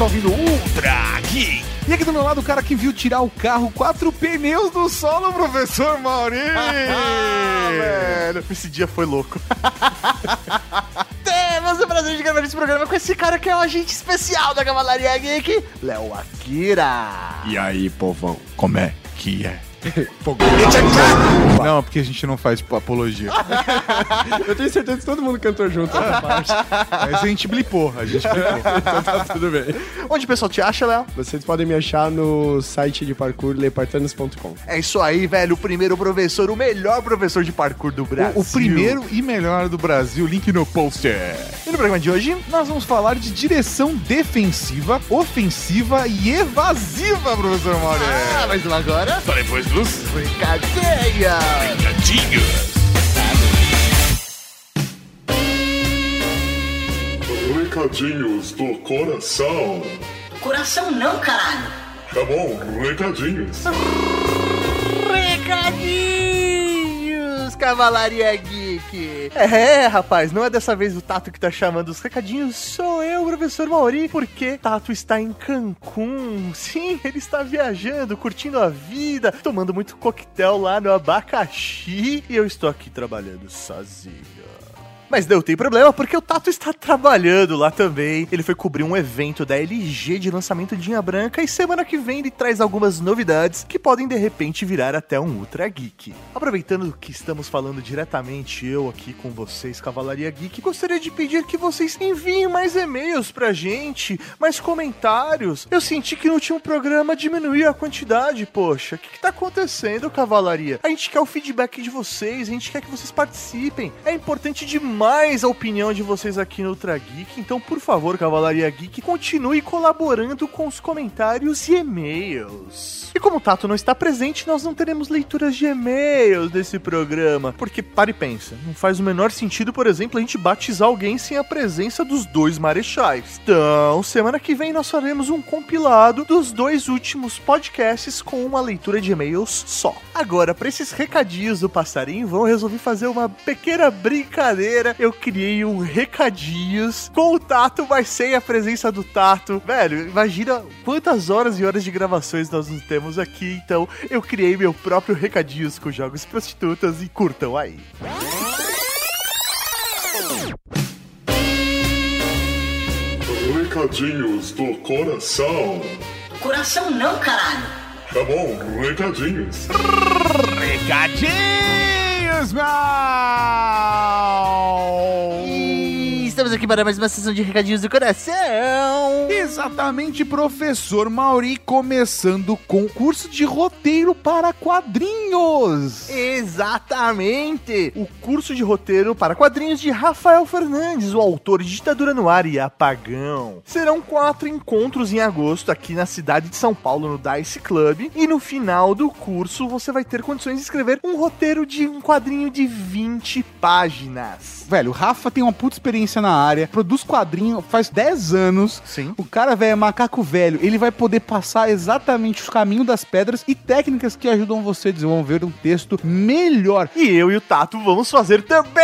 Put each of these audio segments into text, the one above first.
Cavalaria Geek. Eu sou o Tata você tá ouvindo Ultra Geek. E aqui do meu lado o cara que viu tirar o carro quatro pneus do solo, professor Mauri. velho, esse dia foi louco. Temos o prazer de gravar esse programa com esse cara que é o agente especial da Cavalaria Geek, Léo Akira. E aí, povão, como é que é? Não, porque a gente não faz apologia. Eu tenho certeza que todo mundo cantou junto essa parte. Mas a gente blipou, a gente blipou. Então tá tudo bem. Onde o pessoal te acha, Léo? Vocês podem me achar no site de parkour lepartanos.com. É isso aí, velho. O primeiro professor, o melhor professor de parkour do Brasil. O, o primeiro e melhor do Brasil, link no poster. E no programa de hoje, nós vamos falar de direção defensiva, ofensiva e evasiva, professor Mauro. Ah, mas agora... Só depois dos Brincadeira! Recadinhos! Recadinhos do coração. Coração não, caralho. Tá bom, recadinhos. Recadinhos, Cavalaria Geek. É, rapaz, não é dessa vez o Tato que tá chamando os recadinhos, sou eu, professor Mauri, porque Tato está em Cancún. Sim, ele está viajando, curtindo a vida, tomando muito coquetel lá no abacaxi e eu estou aqui trabalhando sozinho. Mas não tem problema, porque o Tato está trabalhando lá também. Ele foi cobrir um evento da LG de lançamento de Linha Branca e semana que vem ele traz algumas novidades que podem de repente virar até um Ultra Geek. Aproveitando que estamos falando diretamente eu aqui com vocês, Cavalaria Geek, gostaria de pedir que vocês enviem mais e-mails pra gente, mais comentários. Eu senti que no último programa diminuiu a quantidade, poxa. O que, que tá acontecendo, Cavalaria? A gente quer o feedback de vocês, a gente quer que vocês participem. É importante demais mais a opinião de vocês aqui no Ultra Geek. Então, por favor, Cavalaria Geek, continue colaborando com os comentários e e-mails. E como o Tato não está presente, nós não teremos leituras de e-mails desse programa. Porque, para e pensa, não faz o menor sentido, por exemplo, a gente batizar alguém sem a presença dos dois marechais. Então, semana que vem nós faremos um compilado dos dois últimos podcasts com uma leitura de e-mails só. Agora, para esses recadinhos do passarinho, vamos resolver fazer uma pequena brincadeira eu criei um recadinhos com o Tato, mas sem a presença do Tato. Velho, imagina quantas horas e horas de gravações nós não temos aqui. Então, eu criei meu próprio recadinhos com jogos prostitutas e curtam aí. Recadinhos do coração. Coração não, caralho. Tá bom, recadinhos. Recadinhos, mal! Estamos aqui para mais uma sessão de recadinhos do coração. Exatamente, professor Mauri, começando com curso de roteiro para quadrinhos. Exatamente, o curso de roteiro para quadrinhos de Rafael Fernandes, o autor de Ditadura no Ar e Apagão. Serão quatro encontros em agosto aqui na cidade de São Paulo, no Dice Club, e no final do curso você vai ter condições de escrever um roteiro de um quadrinho de 20 páginas. Velho, o Rafa tem uma puta experiência na área, produz quadrinho faz 10 anos. Sim. O cara, velho, é macaco velho. Ele vai poder passar exatamente os caminhos das pedras e técnicas que ajudam você a desenvolver um texto melhor. E eu e o Tato vamos fazer também!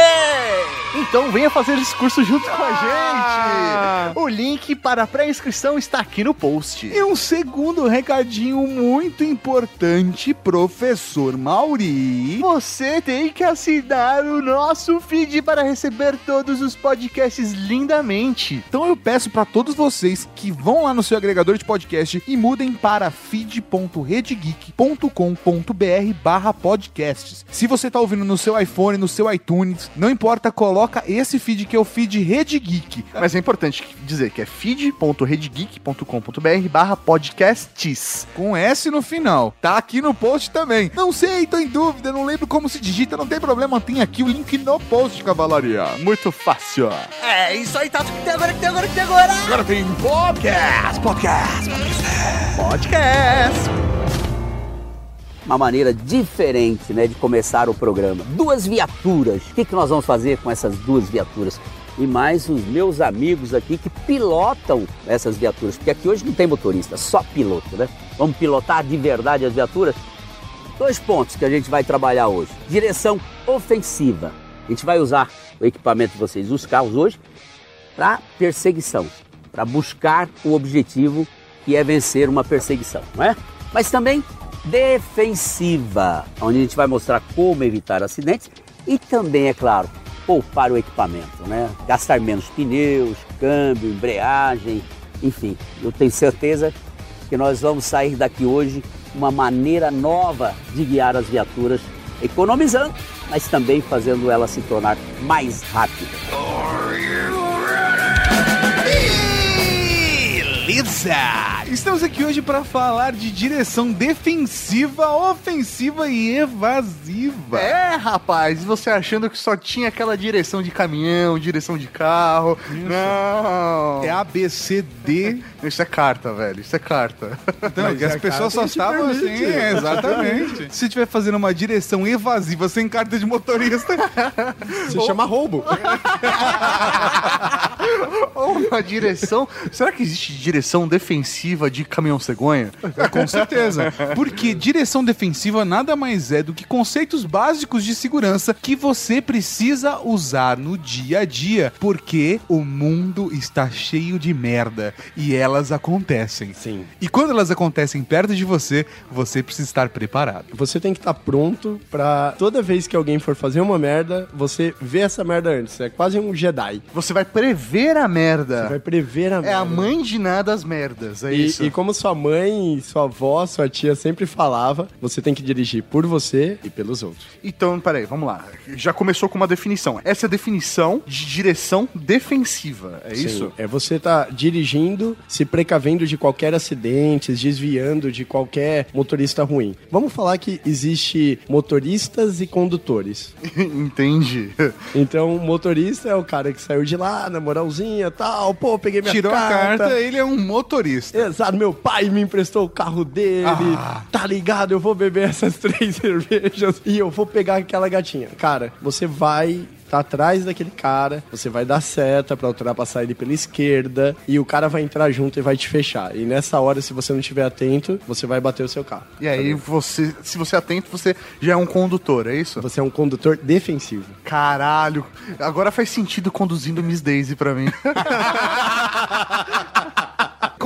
Então venha fazer esse curso junto com a Ah! gente! O link para a pré-inscrição está aqui no post. E um segundo recadinho muito importante, professor Mauri. Você tem que assinar o nosso feed para receber todos os podcasts lindamente. Então eu peço para todos vocês que vão lá no seu agregador de podcast e mudem para feed.redgeek.com.br barra podcasts. Se você tá ouvindo no seu iPhone, no seu iTunes, não importa, coloca esse feed que é o feed Rede Geek. Mas é importante dizer que é feed.redgeek.com.br barra podcasts. Com S no final. Tá aqui no post também. Não sei, tô em dúvida, não lembro como se digita, não tem problema, tem aqui o link no post, cavalaria. Muito fácil. É isso aí, Tato. Que tem agora, que tem agora, que tem agora. Agora tem podcast, podcast, Podcast. uma maneira diferente né, de começar o programa. Duas viaturas. O que, que nós vamos fazer com essas duas viaturas? E mais os meus amigos aqui que pilotam essas viaturas, porque aqui hoje não tem motorista, só piloto, né? Vamos pilotar de verdade as viaturas? Dois pontos que a gente vai trabalhar hoje: direção ofensiva. A gente vai usar o equipamento de vocês, os carros hoje, para perseguição, para buscar o objetivo que é vencer uma perseguição, não é? Mas também defensiva, onde a gente vai mostrar como evitar acidentes e também, é claro, poupar o equipamento, né? Gastar menos pneus, câmbio, embreagem, enfim. Eu tenho certeza que nós vamos sair daqui hoje uma maneira nova de guiar as viaturas, economizando, mas também fazendo ela se tornar mais rápida. Beleza! Estamos aqui hoje para falar de direção defensiva, ofensiva e evasiva. É, rapaz, e você achando que só tinha aquela direção de caminhão, direção de carro. Não. É ABCD. Isso é carta, velho. Isso é carta. Então, que as pessoas só estavam assim, é, exatamente. Se estiver fazendo uma direção evasiva sem carta de motorista, Se chama roubo. Ou uma direção. Será que existe direção defensiva de caminhão cegonha? com certeza. Porque direção defensiva nada mais é do que conceitos básicos de segurança que você precisa usar no dia a dia, porque o mundo está cheio de merda e elas acontecem. Sim. E quando elas acontecem perto de você, você precisa estar preparado. Você tem que estar pronto pra toda vez que alguém for fazer uma merda, você ver essa merda antes. É quase um Jedi. Você vai prever a merda. Você vai prever a merda. É a mãe de nada as merdas, é E, isso. e como sua mãe, sua avó, sua tia sempre falava, você tem que dirigir por você e pelos outros. Então, peraí, vamos lá. Já começou com uma definição. Essa é a definição de direção defensiva, é Sim, isso? É você tá dirigindo, se precavendo de qualquer acidente, desviando de qualquer motorista ruim. Vamos falar que existe motoristas e condutores. Entendi. Então, o motorista é o cara que saiu de lá, na moralzinha, tal, pô, peguei minha Tirou a carta. carta, ele é um motorista. Exato, meu pai me emprestou o carro dele. Ah. Tá ligado? Eu vou beber essas três cervejas e eu vou pegar aquela gatinha. Cara, você vai tá atrás daquele cara, você vai dar seta pra ultrapassar ele pela esquerda e o cara vai entrar junto e vai te fechar. E nessa hora, se você não estiver atento, você vai bater o seu carro. E aí, você, se você é atento, você já é um condutor, é isso? Você é um condutor defensivo. Caralho. Agora faz sentido conduzindo Miss Daisy pra mim.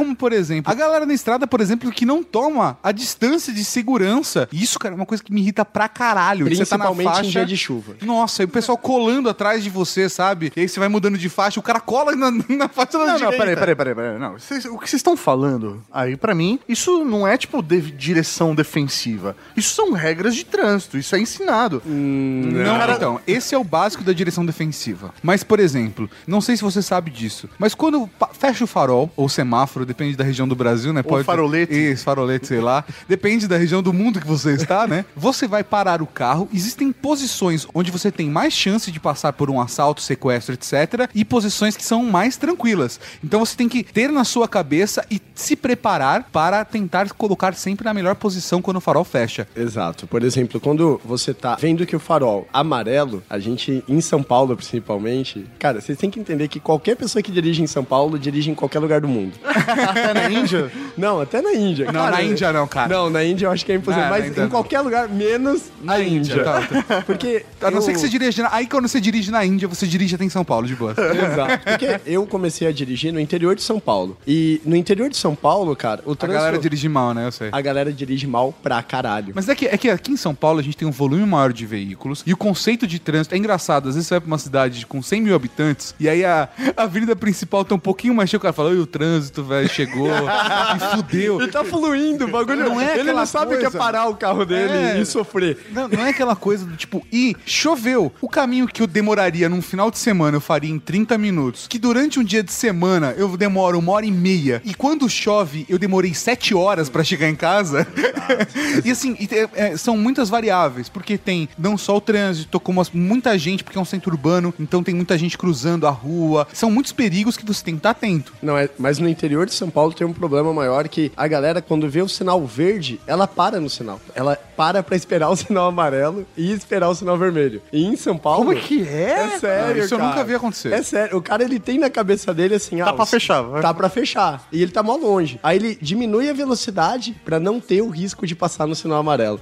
Como, por exemplo, a galera na estrada, por exemplo, que não toma a distância de segurança. Isso, cara, é uma coisa que me irrita pra caralho. Você tá na Principalmente em faixa, dia de chuva. Nossa, e o pessoal colando atrás de você, sabe? E aí você vai mudando de faixa, o cara cola na, na faixa da Não, não, direita. peraí, peraí, peraí, peraí. Não, Vocês- o que vocês estão falando aí, pra mim, isso não é tipo de- direção defensiva. Isso são regras de trânsito, isso é ensinado. Não, Cara- então, esse é o básico da direção defensiva. Mas, por exemplo, não sei se você sabe disso, mas quando fecha o farol, ou semáforo, depende da região do Brasil, né? Ou farolete. Isso, farolete, sei lá. Depende da região do mundo que você está, né? Você vai parar o carro, existem posições onde você tem mais chance de passar por um assalto, sequestro, etc. E posições que são mais tranquilas. Então você tem que ter na sua cabeça e se preparar para tentar colocar sempre na melhor posição quando o farol fecha. Exato. Por exemplo, quando você tá vendo que o farol amarelo, a gente, em São Paulo principalmente, cara, vocês têm que entender que qualquer pessoa que dirige em São Paulo dirige em qualquer lugar do mundo. Até na Índia. Não, até na Índia. Não, Cara, na Índia não, cara. Não, na Índia eu acho que é impossível, Ah, mas Índia em não. qualquer lugar, menos na, Índia. tá, tá. Porque. A não eu- ser que você dirige. na- Aí quando você dirige na Índia, você dirige até em São Paulo, de boa. Exato. Porque eu comecei a dirigir no interior de São Paulo. E no interior de São Paulo, cara, o A trânsito. galera dirige mal, né? Eu sei. a galera dirige mal pra caralho. Mas é que, é que aqui em São Paulo a gente tem um volume maior de veículos e o conceito de trânsito é engraçado. Às vezes você vai pra uma cidade com 100 mil habitantes e aí a, a avenida principal tá um pouquinho mais cheia. O cara fala: Oi, o trânsito, velho, chegou e fudeu. Ele tá fluindo, o bagulho. Não é Ele não sabe o que é parar o carro dele É. e sofrer. Não, não é aquela coisa do tipo, e choveu. O caminho que eu demoraria num final de semana eu faria em 30 minutos. Que durante um dia de semana eu demoro uma hora e meia. E quando chove eu demorei 7 horas pra chegar em casa. e assim, e é, são muitas variáveis. Porque tem não só o trânsito, como as- muita gente, porque é um centro urbano, então tem muita gente cruzando a rua. São muitos perigos que você tem que estar atento. Não, é, mas no interior de São Paulo tem um problema maior que a galera, quando vê o sinal verde, ela para no sinal. Ela para pra esperar o sinal amarelo e esperar o sinal vermelho. E em São Paulo... Como que é? É sério, Isso eu cara. nunca vi acontecer. É sério. O cara, ele tem na cabeça dele assim... Tá pra fechar, vai. Tá pra fechar. E ele tá mó longe. Aí ele diminui a velocidade pra não ter o risco de passar no sinal amarelo.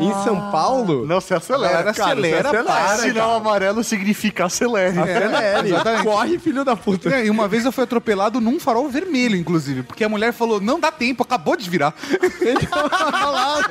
em São Paulo... Não, você acelera. Cara, acelera, acelera, para, Sinal amarelo significa acelere. Acelere. exatamente. Corre, filho da puta. É, e uma vez eu fui atropelado num farol vermelho, inclusive, porque a mulher falou: não dá tempo, acabou de virar.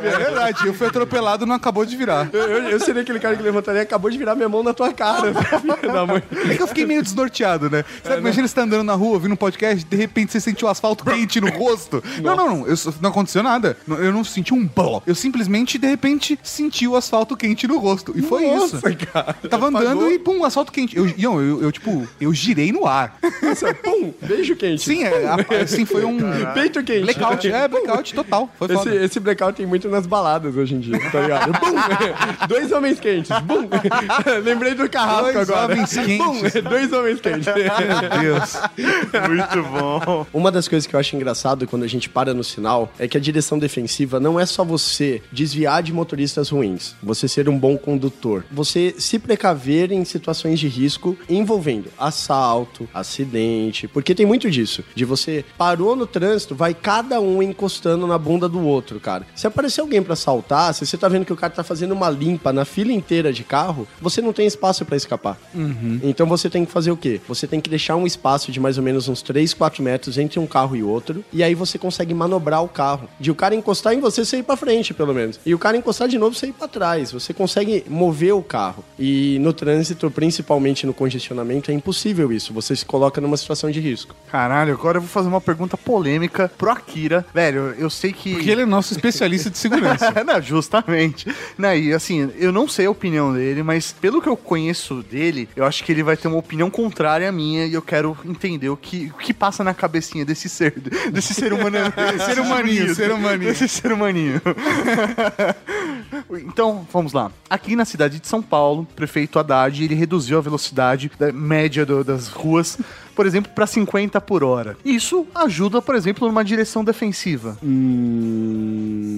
é verdade, eu fui atropelado não acabou de virar. Eu, eu, eu seria aquele cara que levantaria e acabou de virar minha mão na tua cara, da mãe. É que eu fiquei meio desnorteado, né? Sabe, imagina você tá andando na rua, ouvindo um podcast, de repente você sentiu o asfalto quente no rosto. Não, não, não. eu não aconteceu nada. Eu não senti um bló. Eu simplesmente, de repente, senti o asfalto quente no rosto. E foi Nossa, isso. cara. Eu tava andando Apagou. e, pum, asfalto quente. Eu, eu, eu, tipo, eu girei no ar. Nossa, pum, beijo quente. Sim, é, a- assim, foi um Peito quente. blackout. É, blackout total. Foi Esse, foda. esse blackout tem muito nas baladas hoje em dia, tá ligado? Bum! Dois homens quentes. Bum! Lembrei do carrasco Dois agora. homens quentes. Bum! Dois homens quentes. Meu Deus. Muito bom. Uma das coisas que eu acho engraçado quando a gente para no sinal é que a direção defensiva não é só você desviar de motoristas ruins, você ser um bom condutor, você se precaver em situações de risco envolvendo assalto, acidente, porque tem muito disso, de você parou no trânsito, vai cada um encostando na bunda do outro, cara. Se aparecer alguém pra assaltar, se você tá vendo que o cara tá fazendo uma limpa na fila inteira de carro, você não tem espaço pra escapar. Então você tem que fazer o quê? Você tem que deixar um espaço de mais ou menos uns 3, 4 metros entre um carro e outro, e aí você consegue manobrar o carro. De o cara encostar em você, você ir pra frente, pelo menos. E o cara encostar de novo, você ir pra trás. Você consegue mover o carro. E no trânsito, principalmente no congestionamento, é impossível isso. Você se coloca numa situação de risco. Caralho, agora eu vou fazer uma pergunta polêmica pro Akira. Velho, eu sei que. Porque ele é nosso especialista de segurança. não, justamente. Né, e assim, eu não sei a opinião dele, mas pelo que eu conheço dele, eu acho que ele vai ter uma opinião contrária à minha e eu quero entender o que, o que passa na cabecinha desse ser, desse ser humano. Ser humaninho, ser humaninho. Desse ser humaninho. então, vamos lá. Aqui na cidade de São Paulo, o prefeito Haddad, ele reduziu a velocidade da média do- das ruas, por exemplo, para 50 por hora. Isso ajuda, por exemplo, numa direção defensiva. Hum,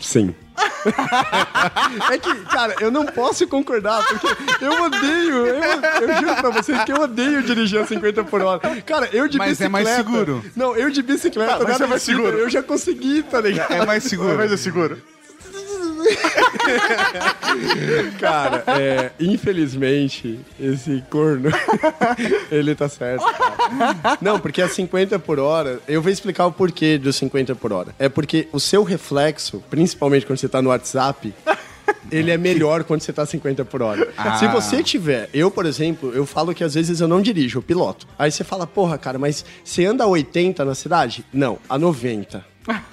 sim. é que, cara, eu não posso concordar, porque eu odeio, eu, eu juro pra vocês que eu odeio dirigir a 50 por hora. Cara, eu de Mas é bicicleta... mais seguro. Não, eu de bicicleta, Ah, mas nada é mais seguro. seguro. Eu já consegui, tá ligado? É mais seguro. Mas é seguro. Cara, é, infelizmente, esse corno, ele tá certo. cara. Não, porque a 50 por hora, eu vou explicar o porquê do 50 por hora. É porque o seu reflexo, principalmente quando você tá no WhatsApp, ele é melhor quando você tá a 50 por hora. Se você tiver, eu, por exemplo, eu falo que às vezes eu não dirijo, eu piloto. Aí você fala, porra, cara, mas você anda a 80 na cidade? Não, a 90.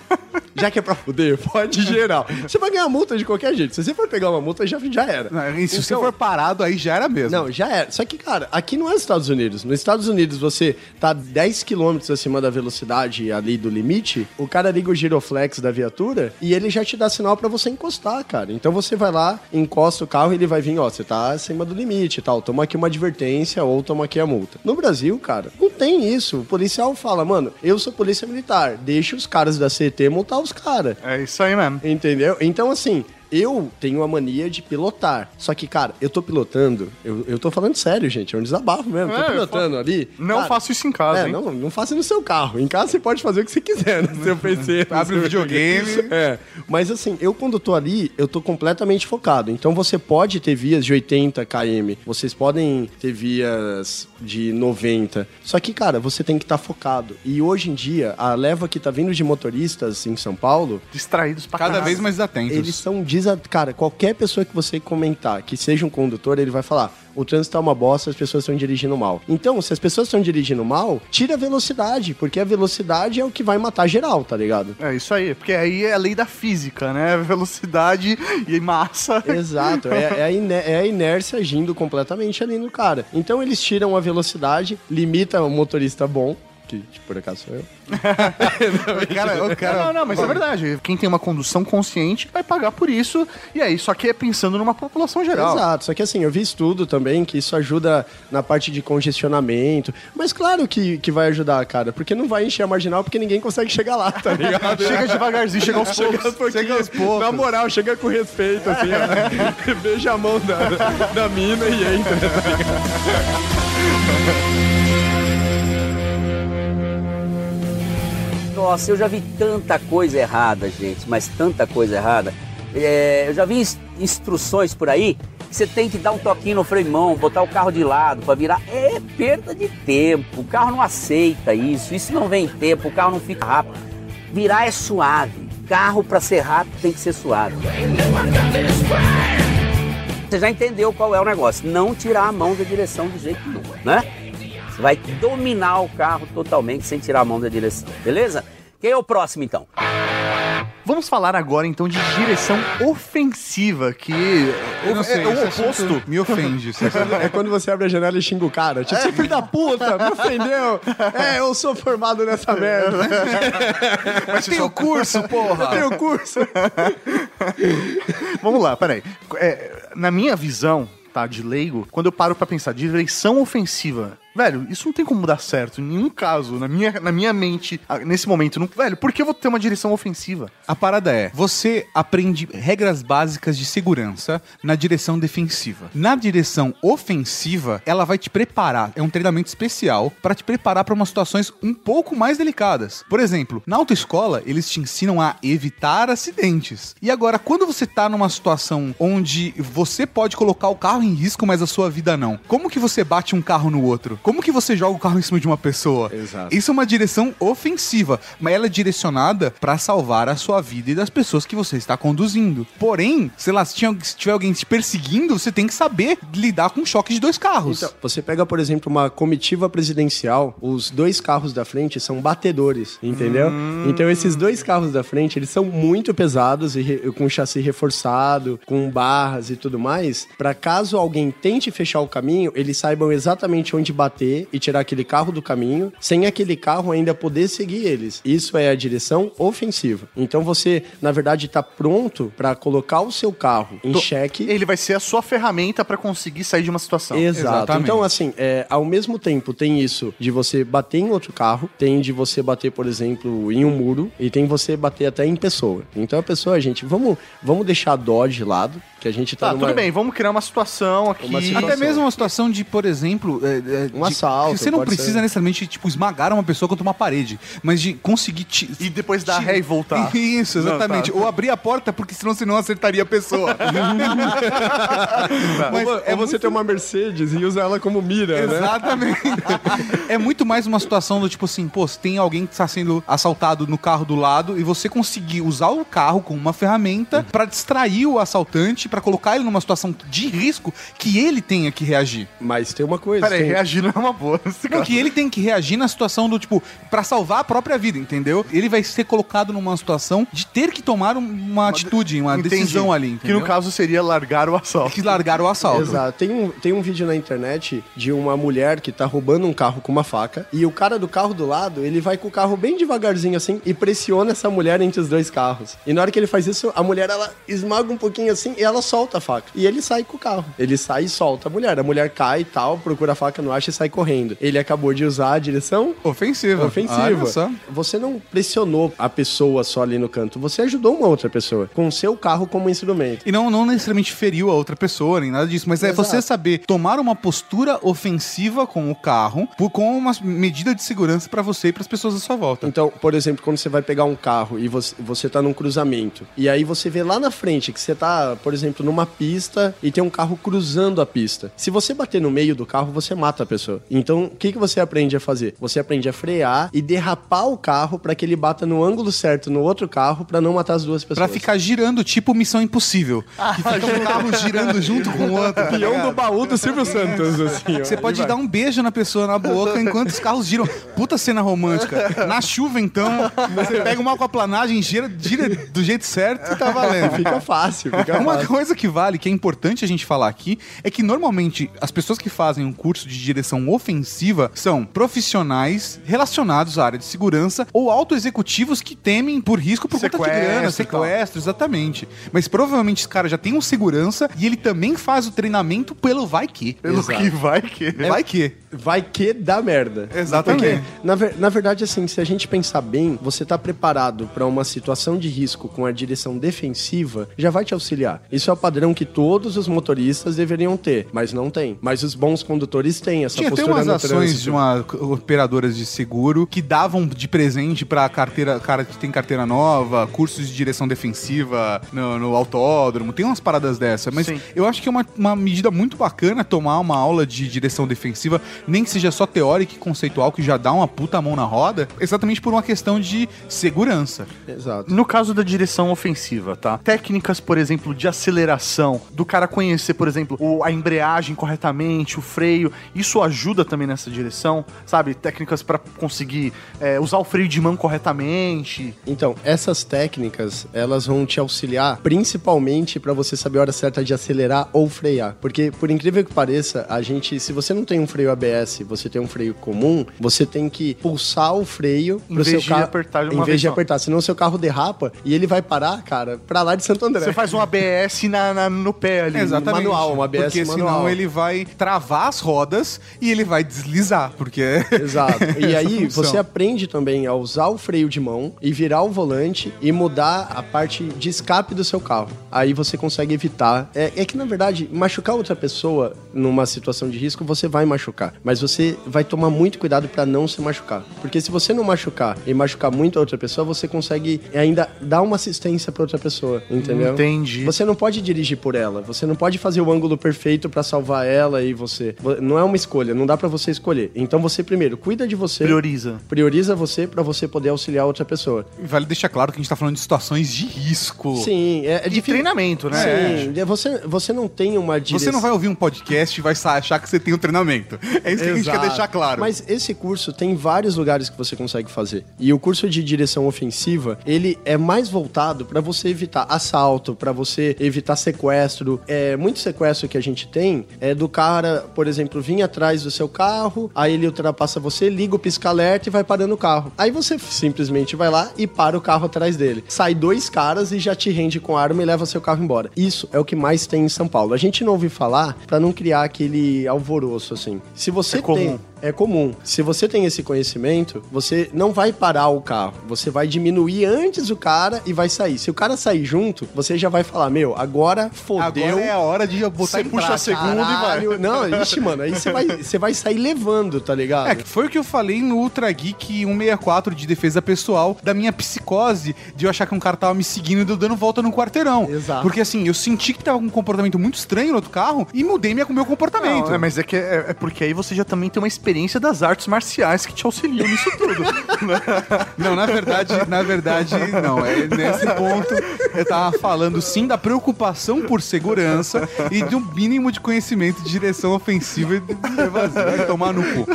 Já que é pra fuder, pode geral. Você vai ganhar multa de qualquer jeito. Se você for pegar uma multa, já, já era. Não, E se você Então- for parado, aí já era mesmo. Não, já era. Só que, cara, aqui não é os Estados Unidos. Nos Estados Unidos, você tá 10 km acima da velocidade ali do limite, o cara liga o giroflex da viatura e ele já te dá sinal pra você encostar, cara. Então você vai lá, encosta o carro e ele vai vir, ó, você tá acima do limite e tal. Toma aqui uma advertência ou toma aqui a multa. No Brasil, cara, não tem isso. O policial fala, mano, eu sou polícia militar, deixa os caras da CT multar os caras. É isso aí mesmo. Entendeu? Então, assim, eu tenho a mania de pilotar. Só que, cara, eu tô pilotando. Eu, eu tô falando sério, gente. É um desabafo mesmo. É, tô pilotando ali. Não cara, faço isso em casa, É, hein? não, não faça no seu carro. Em casa você pode fazer o que você quiser no seu PC. Abre o videogame. É. Mas assim, eu quando tô ali, eu tô completamente focado. Então você pode ter vias de 80 km. Vocês podem ter vias de 90. Só que, cara, você tem que estar focado. E hoje em dia, a leva que tá vindo de motoristas em São Paulo, Distraídos pra Cada caralho. vez mais atentos. eles são desa... Cara, qualquer pessoa que você comentar que seja um condutor, ele vai falar: o trânsito tá uma bosta, as pessoas estão dirigindo mal. Então, se as pessoas estão dirigindo mal, tira a velocidade, porque a velocidade é o que vai matar geral, tá ligado? É isso aí, porque aí é a lei da física, né? Velocidade e massa. Exato, é, é a iné- é a inércia agindo completamente ali no cara. Então eles tiram a velocidade, limita o motorista bom, que tipo, por acaso sou eu. O cara, o cara- não, não, mas é verdade. Quem tem uma condução consciente vai pagar por isso. E aí, só que é pensando numa população geral. Exato, só que assim, eu vi estudo também que isso ajuda na parte de congestionamento. Mas claro que, que vai ajudar, cara, porque não vai encher a marginal porque ninguém consegue chegar lá, tá ligado? Chega devagarzinho, chega aos Chega poucos. pouquinhos. Chega aos poucos. Na moral, chega com respeito, assim, ó. beija a mão da, da mina e entra. Nossa, eu já vi tanta coisa errada, gente, mas tanta coisa errada. É, eu já vi ins- instruções por aí que você tem que dar um toquinho no freio mão, botar o carro de lado para virar. É perda de tempo. O carro não aceita isso. Isso não vem em tempo. O carro não fica rápido. Virar é suave. Carro para ser rápido tem que ser suave. Você já entendeu qual é o negócio? Não tirar a mão da direção de jeito nenhum, né? Você vai dominar o carro totalmente sem tirar a mão da direção, beleza? Quem é o próximo então? Vamos falar agora então de direção ofensiva, que Eu não é, sei, é o oposto. Me ofende. assunto. É quando você abre a janela e xinga o cara. Tipo, você filho da puta, me ofendeu. É, eu sou formado nessa merda. Mas tem o curso, porra! Eu tenho curso. Vamos lá, peraí. É, na minha visão, tá, de leigo, quando eu paro pra pensar direção ofensiva, velho, isso não tem como dar certo em nenhum caso, na minha, na minha mente, nesse momento. Não, velho, por que eu vou ter uma direção ofensiva? A parada é, você aprende regras básicas de segurança na direção defensiva. Na direção ofensiva, ela vai te preparar, é um treinamento especial para te preparar para umas situações um pouco mais delicadas. Por exemplo, na autoescola, eles te ensinam a evitar acidentes. E agora, quando você tá numa situação onde você pode colocar o carro em risco, mas a sua vida não, como que você bate um carro no outro? Como que você joga o carro em cima de uma pessoa? Exato. Isso é uma direção ofensiva, mas ela é direcionada pra salvar a sua vida e das pessoas que você está conduzindo. Porém, sei lá, se, tinha- se tiver alguém te perseguindo, você tem que saber lidar com um choque de dois carros. Então, você pega, por exemplo, uma comitiva presidencial, os dois carros da frente são batedores, entendeu? Então esses dois carros da frente, eles são muito pesados e com chassi reforçado, com barras e tudo mais, Pra caso alguém tente fechar o caminho, eles saibam exatamente onde bater e tirar aquele carro do caminho, sem aquele carro ainda poder seguir eles. Isso é a direção ofensiva. Então você, na verdade, tá pronto pra colocar o seu carro em Tô- xeque. Ele vai ser a sua ferramenta pra conseguir sair de uma situação. Exato. Exatamente. Então, assim, é, ao mesmo tempo tem isso de você bater em outro carro, tem de você bater, por exemplo, em um muro, e tem você bater até em pessoa. Então a pessoa, gente, vamos, vamos deixar a dó de lado, que a gente tá, Tá, numa... tudo bem, vamos criar uma situação aqui. Uma situação. Até mesmo uma situação de, por exemplo, é, é, Um de- assalto, Você não precisa ser. necessariamente, tipo, esmagar uma pessoa contra uma parede, mas de conseguir te, E depois dar te- ré e voltar. Isso, Não, exatamente. tá. Ou abrir a porta, porque senão você não acertaria a pessoa. Mas Ou, é ou você muito- tem uma Mercedes e usa ela como mira, né? Exatamente. é muito mais uma situação do tipo assim, pô, se tem alguém que está sendo assaltado no carro do lado e você conseguir usar o carro como uma ferramenta pra distrair o assaltante, pra colocar ele numa situação de risco que ele tenha que reagir. Mas tem uma coisa. Peraí, tem- reagir não é uma boa. nesse Não, caso. que ele tem que reagir na situação do tipo, pra salvar a própria vida, entendeu? Ele vai ser colocado numa situação de ter que tomar um- uma atitude, uma Entendi. decisão ali, Que entendeu? no caso seria largar o assalto. que largar o assalto. Exato. Tem um, tem um vídeo na internet de uma mulher que tá roubando um carro com uma faca e o cara do carro do lado, ele vai com o carro bem devagarzinho assim e pressiona essa mulher entre os dois carros. E na hora que ele faz isso, a mulher ela esmaga um pouquinho assim e ela solta a faca. E ele sai com o carro. Ele sai e solta a mulher. A mulher cai e tal, procura a faca, não acha e sai correndo. Ele acabou de usar a direção Ofensiva. ofensiva. Só. Você não pressionou a pessoa só ali no canto, você ajudou uma outra pessoa com o seu carro como instrumento. E não, não necessariamente feriu a outra pessoa, nem nada disso, mas é Exato. você saber tomar uma postura ofensiva com o carro, por, com uma medida de segurança pra você e pras pessoas à sua volta. Então, por exemplo, quando você vai pegar um carro e você, você tá num cruzamento, e aí você vê lá na frente que você tá, por exemplo, numa pista e tem um carro cruzando a pista. Se você bater no meio do carro, você mata a pessoa. Então, o que, que você aprende a fazer? Você aprende a frear e derrapar o carro para que ele bata no ângulo certo no outro carro para não matar as duas pessoas. Pra ficar girando, tipo Missão Impossível. Que fica um carro girando junto com o outro. tá ligado? do baú do Silvio Santos, assim. ó. Você pode dar um beijo na pessoa na boca enquanto os carros giram. Puta cena romântica. Na chuva, então, você pega uma aquaplanagem, gira, gira do jeito certo e tá valendo. Fica fácil, fica Uma fácil. Coisa que vale, que é importante a gente falar aqui, é que normalmente as pessoas que fazem um curso de direção ofensiva são profissionais relacionados à área de segurança ou auto-executivos que temem por risco por conta de grana, Sequestro sequestro, exatamente. Mas provavelmente esse cara já tem um segurança e ele também faz o treinamento pelo vai que. Pelo Exato. que vai que. Vai que. vai que dá merda. Exatamente. Porque, na, ver- na verdade, assim, se a gente pensar bem, você tá preparado pra uma situação de risco com a direção defensiva, já vai te auxiliar. Isso é o padrão que todos os motoristas deveriam ter, mas não tem. Mas os bons condutores têm essa Tinha até postura umas no ações trânsito. de uma operadoras de seguro que davam de presente pra carteira, cara que tem carteira nova, cursos de direção defensiva no, no autódromo, tem umas paradas dessa, mas Sim. eu acho que é uma, uma medida muito bacana tomar uma aula de direção defensiva, nem que seja só teórica e conceitual, que já dá uma puta mão na roda, exatamente por uma questão de segurança. Exato. No caso da direção ofensiva, tá? Técnicas, por exemplo, de aceleração, do cara conhecer, por exemplo, o- a embreagem corretamente, o freio, isso ajuda também nessa direção, sabe? Técnicas pra conseguir é, usar o freio de mão corretamente. Então, essas técnicas, elas vão te auxiliar principalmente pra você saber a hora certa de acelerar ou frear. Porque, por incrível que pareça, a gente, se você não tem um freio ABS, você tem um freio comum, você tem que pulsar o freio Em pro vez seu de carro. apertar em vez de só. apertar, senão o seu carro derrapa e ele vai parar, cara, pra lá de Santo André. Você faz um ABS na, na- no pé ali. Exatamente. manual, uma ABS porque senão manual. ele vai travar as rodas e ele vai deslizar, porque é Exato. E aí você aprende também a usar o freio de mão e virar o volante e mudar a parte de escape do seu carro. Aí você consegue evitar. É, é que na verdade, machucar outra pessoa numa situação de risco, você vai machucar. Mas você vai tomar muito cuidado pra não se machucar. Porque se você não machucar e machucar muito a outra pessoa, você consegue ainda dar uma assistência pra outra pessoa, entendeu? Entendi. Você não pode dirigir por ela, você não pode fazer o ângulo perfeito pra salvar ela e você. Não é uma escolha, não dá pra você escolher. Então você primeiro cuida de você, Prioriza. prioriza você pra você poder auxiliar outra pessoa. vale deixar claro que a gente tá falando de situações de risco. Sim, é, é De treinamento, né? Sim, é, você, você não tem uma direção. Você não vai ouvir um podcast e vai achar que você tem um treinamento. É isso que a gente quer deixar claro. Mas esse curso tem vários lugares que você consegue fazer. E o curso de direção ofensiva, ele é mais voltado pra você evitar assalto, pra você evitar sequestro. É, muito sequestro que a gente tem é do cara, por exemplo, vir atrás do seu carro, aí ele ultrapassa você, liga o pisca-alerta e vai parando o carro. Aí você simplesmente vai lá e para o carro atrás dele. Sai dois caras e já te rende com arma e leva seu carro embora. Isso é o que mais tem em São Paulo. A gente não ouve falar pra não criar aquele alvoroço assim. Se você É comum. tem é comum. Se você tem esse conhecimento, você não vai parar o carro. Você vai diminuir antes o cara e vai sair. Se o cara sair junto, você já vai falar: Meu, agora fodeu. Agora é a hora de botar Você em puxa a segunda e vai. Não, ixi, mano, aí você vai, você vai sair levando, tá ligado? É, que foi o que eu falei no Ultra Geek 164 de defesa pessoal, da minha psicose de eu achar que um cara tava me seguindo e eu dando volta no quarteirão. Exato. Porque assim, eu senti que tava com um comportamento muito estranho no outro carro e mudei minha, meu comportamento. Não, é, mas é que é, é porque aí você já também tem uma experiência das artes marciais que te auxiliam nisso tudo. Não, na verdade, na verdade, não. É, nesse ponto, eu tava falando sim da preocupação por segurança e de um mínimo de conhecimento de direção ofensiva e de. Vai tomar no cu.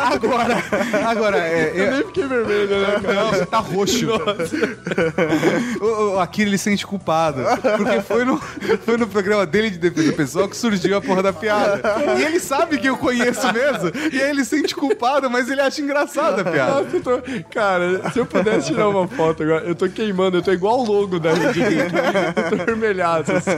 Agora, agora, é, é- nem fiquei vermelho, né, cara? Não, você tá roxo. o, o Akira ele se sente culpado. Porque foi no, foi no programa dele de defesa pessoal que surgiu a porra da piada. E ele sabe que eu conheço mesmo. E aí ele se sente culpado, mas ele acha engraçada a piada. Nossa, tô... Cara, se eu pudesse tirar uma foto agora, eu tô queimando, eu tô igual o logo da Geek. Eu tô vermelhado, assim.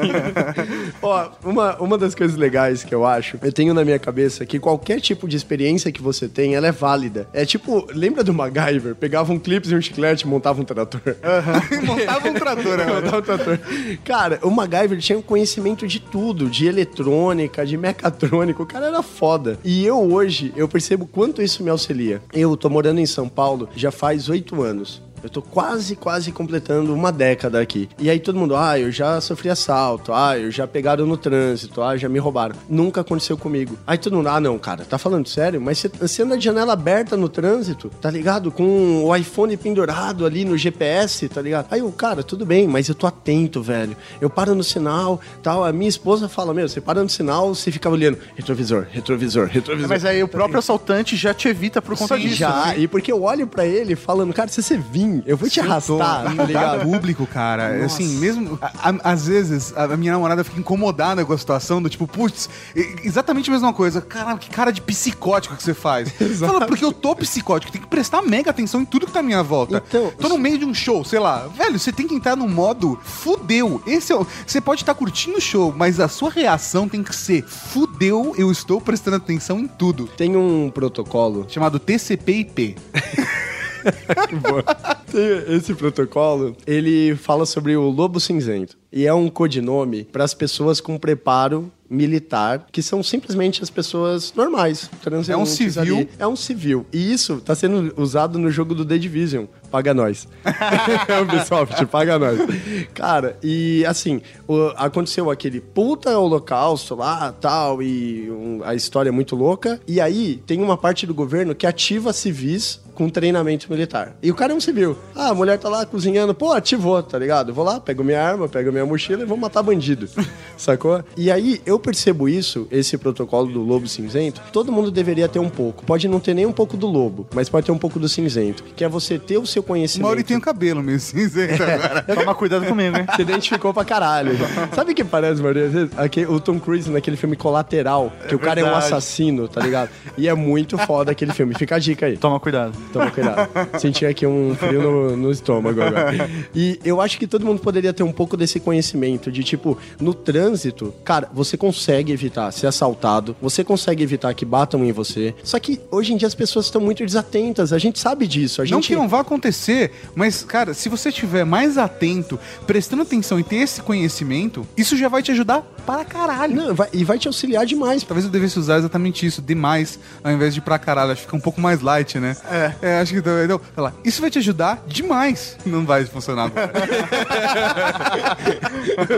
Ó, uma, uma das coisas legais que eu acho, eu tenho na minha cabeça que qualquer tipo de experiência que você tem, ela é válida. É tipo, lembra do MacGyver? Pegava um clipe e um chiclete e montava um trator. Montava um trator, né? mano? Montava um trator. Cara, o MacGyver tinha um conhecimento de tudo, de eletrônica, de mecatrônica, o cara era foda. E eu hoje, eu percebo quanto isso me auxilia. Eu tô morando em São Paulo já faz oito anos. Eu tô quase, quase completando uma década aqui. E aí todo mundo, ah, eu já sofri assalto, ah, eu já pegaram no trânsito, ah, já me roubaram. Nunca aconteceu comigo. Aí todo mundo, ah, não, cara, tá falando sério? Mas você- anda de janela aberta no trânsito, tá ligado? Com o iPhone pendurado ali no GPS, tá ligado? Aí o cara, tudo bem, mas eu tô atento, velho. Eu paro no sinal, tal. A minha esposa fala, meu, você para no sinal, você fica olhando, retrovisor, retrovisor, retrovisor. Mas aí o próprio assaltante já te evita por conta Sim, disso. já. né? E porque eu olho pra ele falando, cara, se você vir mim, eu vou te tô arrastar, em tá ligado? público, cara. Assim, mesmo. a- a- às vezes, a, a minha namorada fica incomodada com a situação do tipo, putz, exatamente a mesma coisa. Caralho, que cara de psicótico que você faz. Fala, porque eu tô psicótico, tem que prestar mega atenção em tudo que tá à minha volta. Então- tô no meio de um show, sei lá. Velho, você tem que entrar no modo fudeu. Esse é o. Você pode estar curtindo o show, mas a sua reação tem que ser fudeu, eu estou prestando atenção em tudo. Tem um protocolo Chamado TCP/IP. Tem Esse protocolo, ele fala sobre o lobo cinzento. E é um codinome para as pessoas com preparo militar, que são simplesmente as pessoas normais, É um civil. ali. É um civil. E isso tá sendo usado no jogo do The Division. Paga nós. Ubisoft, paga nós. Cara, e assim, o- aconteceu aquele puta holocausto lá, tal, e um- a história é muito louca. E aí, tem uma parte do governo que ativa civis com treinamento militar. E o cara é um civil. Ah, a mulher tá lá cozinhando, pô, ativou, tá ligado? Eu vou lá, pego minha arma, pego minha mochila e vou matar bandido. Sacou? E aí eu percebo isso, esse protocolo do lobo cinzento, todo mundo deveria ter um pouco. Pode não ter nem um pouco do lobo, mas pode ter um pouco do cinzento, que é você ter o seu conhecimento. Mauri tem o cabelo meio cinzento agora. Toma cuidado comigo, hein? Se identificou pra caralho. Sabe o que parece, aqui, o Tom Cruise naquele filme Colateral, que o cara é um verdade. assassino, tá ligado? E é muito foda aquele filme. Fica a dica aí. Toma cuidado. Toma cuidado. Senti aqui um frio no, no estômago agora. E eu acho que todo mundo poderia ter um pouco desse conhecimento de tipo, no trânsito, cara, você consegue evitar ser assaltado, você consegue evitar que batam em você. Só que hoje em dia as pessoas estão muito desatentas, a gente sabe disso. A Não gente que não vá acontecer, mas, cara, se você estiver mais atento, prestando atenção e ter esse conhecimento, isso já vai te ajudar para caralho. Não, vai- e vai te auxiliar demais. Talvez eu devesse usar exatamente isso, demais, ao invés de pra caralho. Acho que fica um pouco mais light, né? É. acho que então, então, lá, isso vai te ajudar demais. Não vai funcionar agora.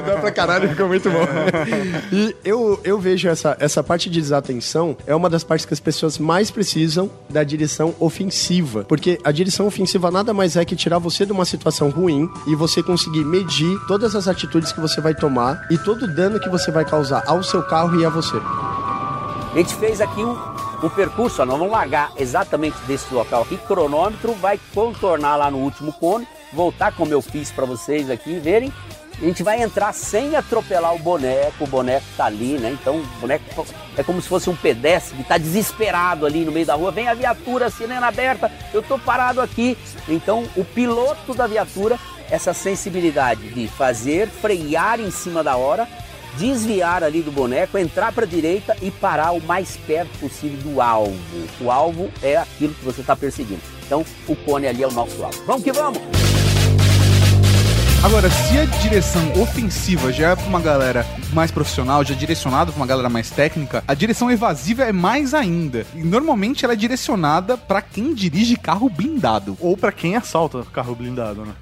Dá pra caralho, ficou muito bom. E eu, eu vejo essa, essa parte de desatenção é uma das partes que as pessoas mais precisam da direção ofensiva. Porque a direção ofensiva nada mais é que tirar você de uma situação ruim e você conseguir medir todas as atitudes que você vai tomar e todo o dano que você vai causar ao seu carro e a você. A gente fez aqui um, um percurso, ó, nós vamos largar exatamente desse local aqui, cronômetro, vai contornar lá no último cone, voltar como eu fiz para vocês aqui verem. A gente vai entrar sem atropelar o boneco, o boneco tá ali, né? Então o boneco é como se fosse um pedestre que tá desesperado ali no meio da rua. Vem a viatura, sirene aberta, eu tô parado aqui. Então o piloto da viatura, essa sensibilidade de fazer, frear em cima da hora, desviar ali do boneco, entrar para a direita e parar o mais perto possível do alvo. O alvo é aquilo que você está perseguindo. Então, o cone ali é o nosso alvo. Vamos que vamos! Agora, se a direção ofensiva já é pra uma galera mais profissional, já é direcionada pra uma galera mais técnica, a direção evasiva é mais ainda. E normalmente ela é direcionada pra quem dirige carro blindado. Ou pra quem assalta carro blindado, né?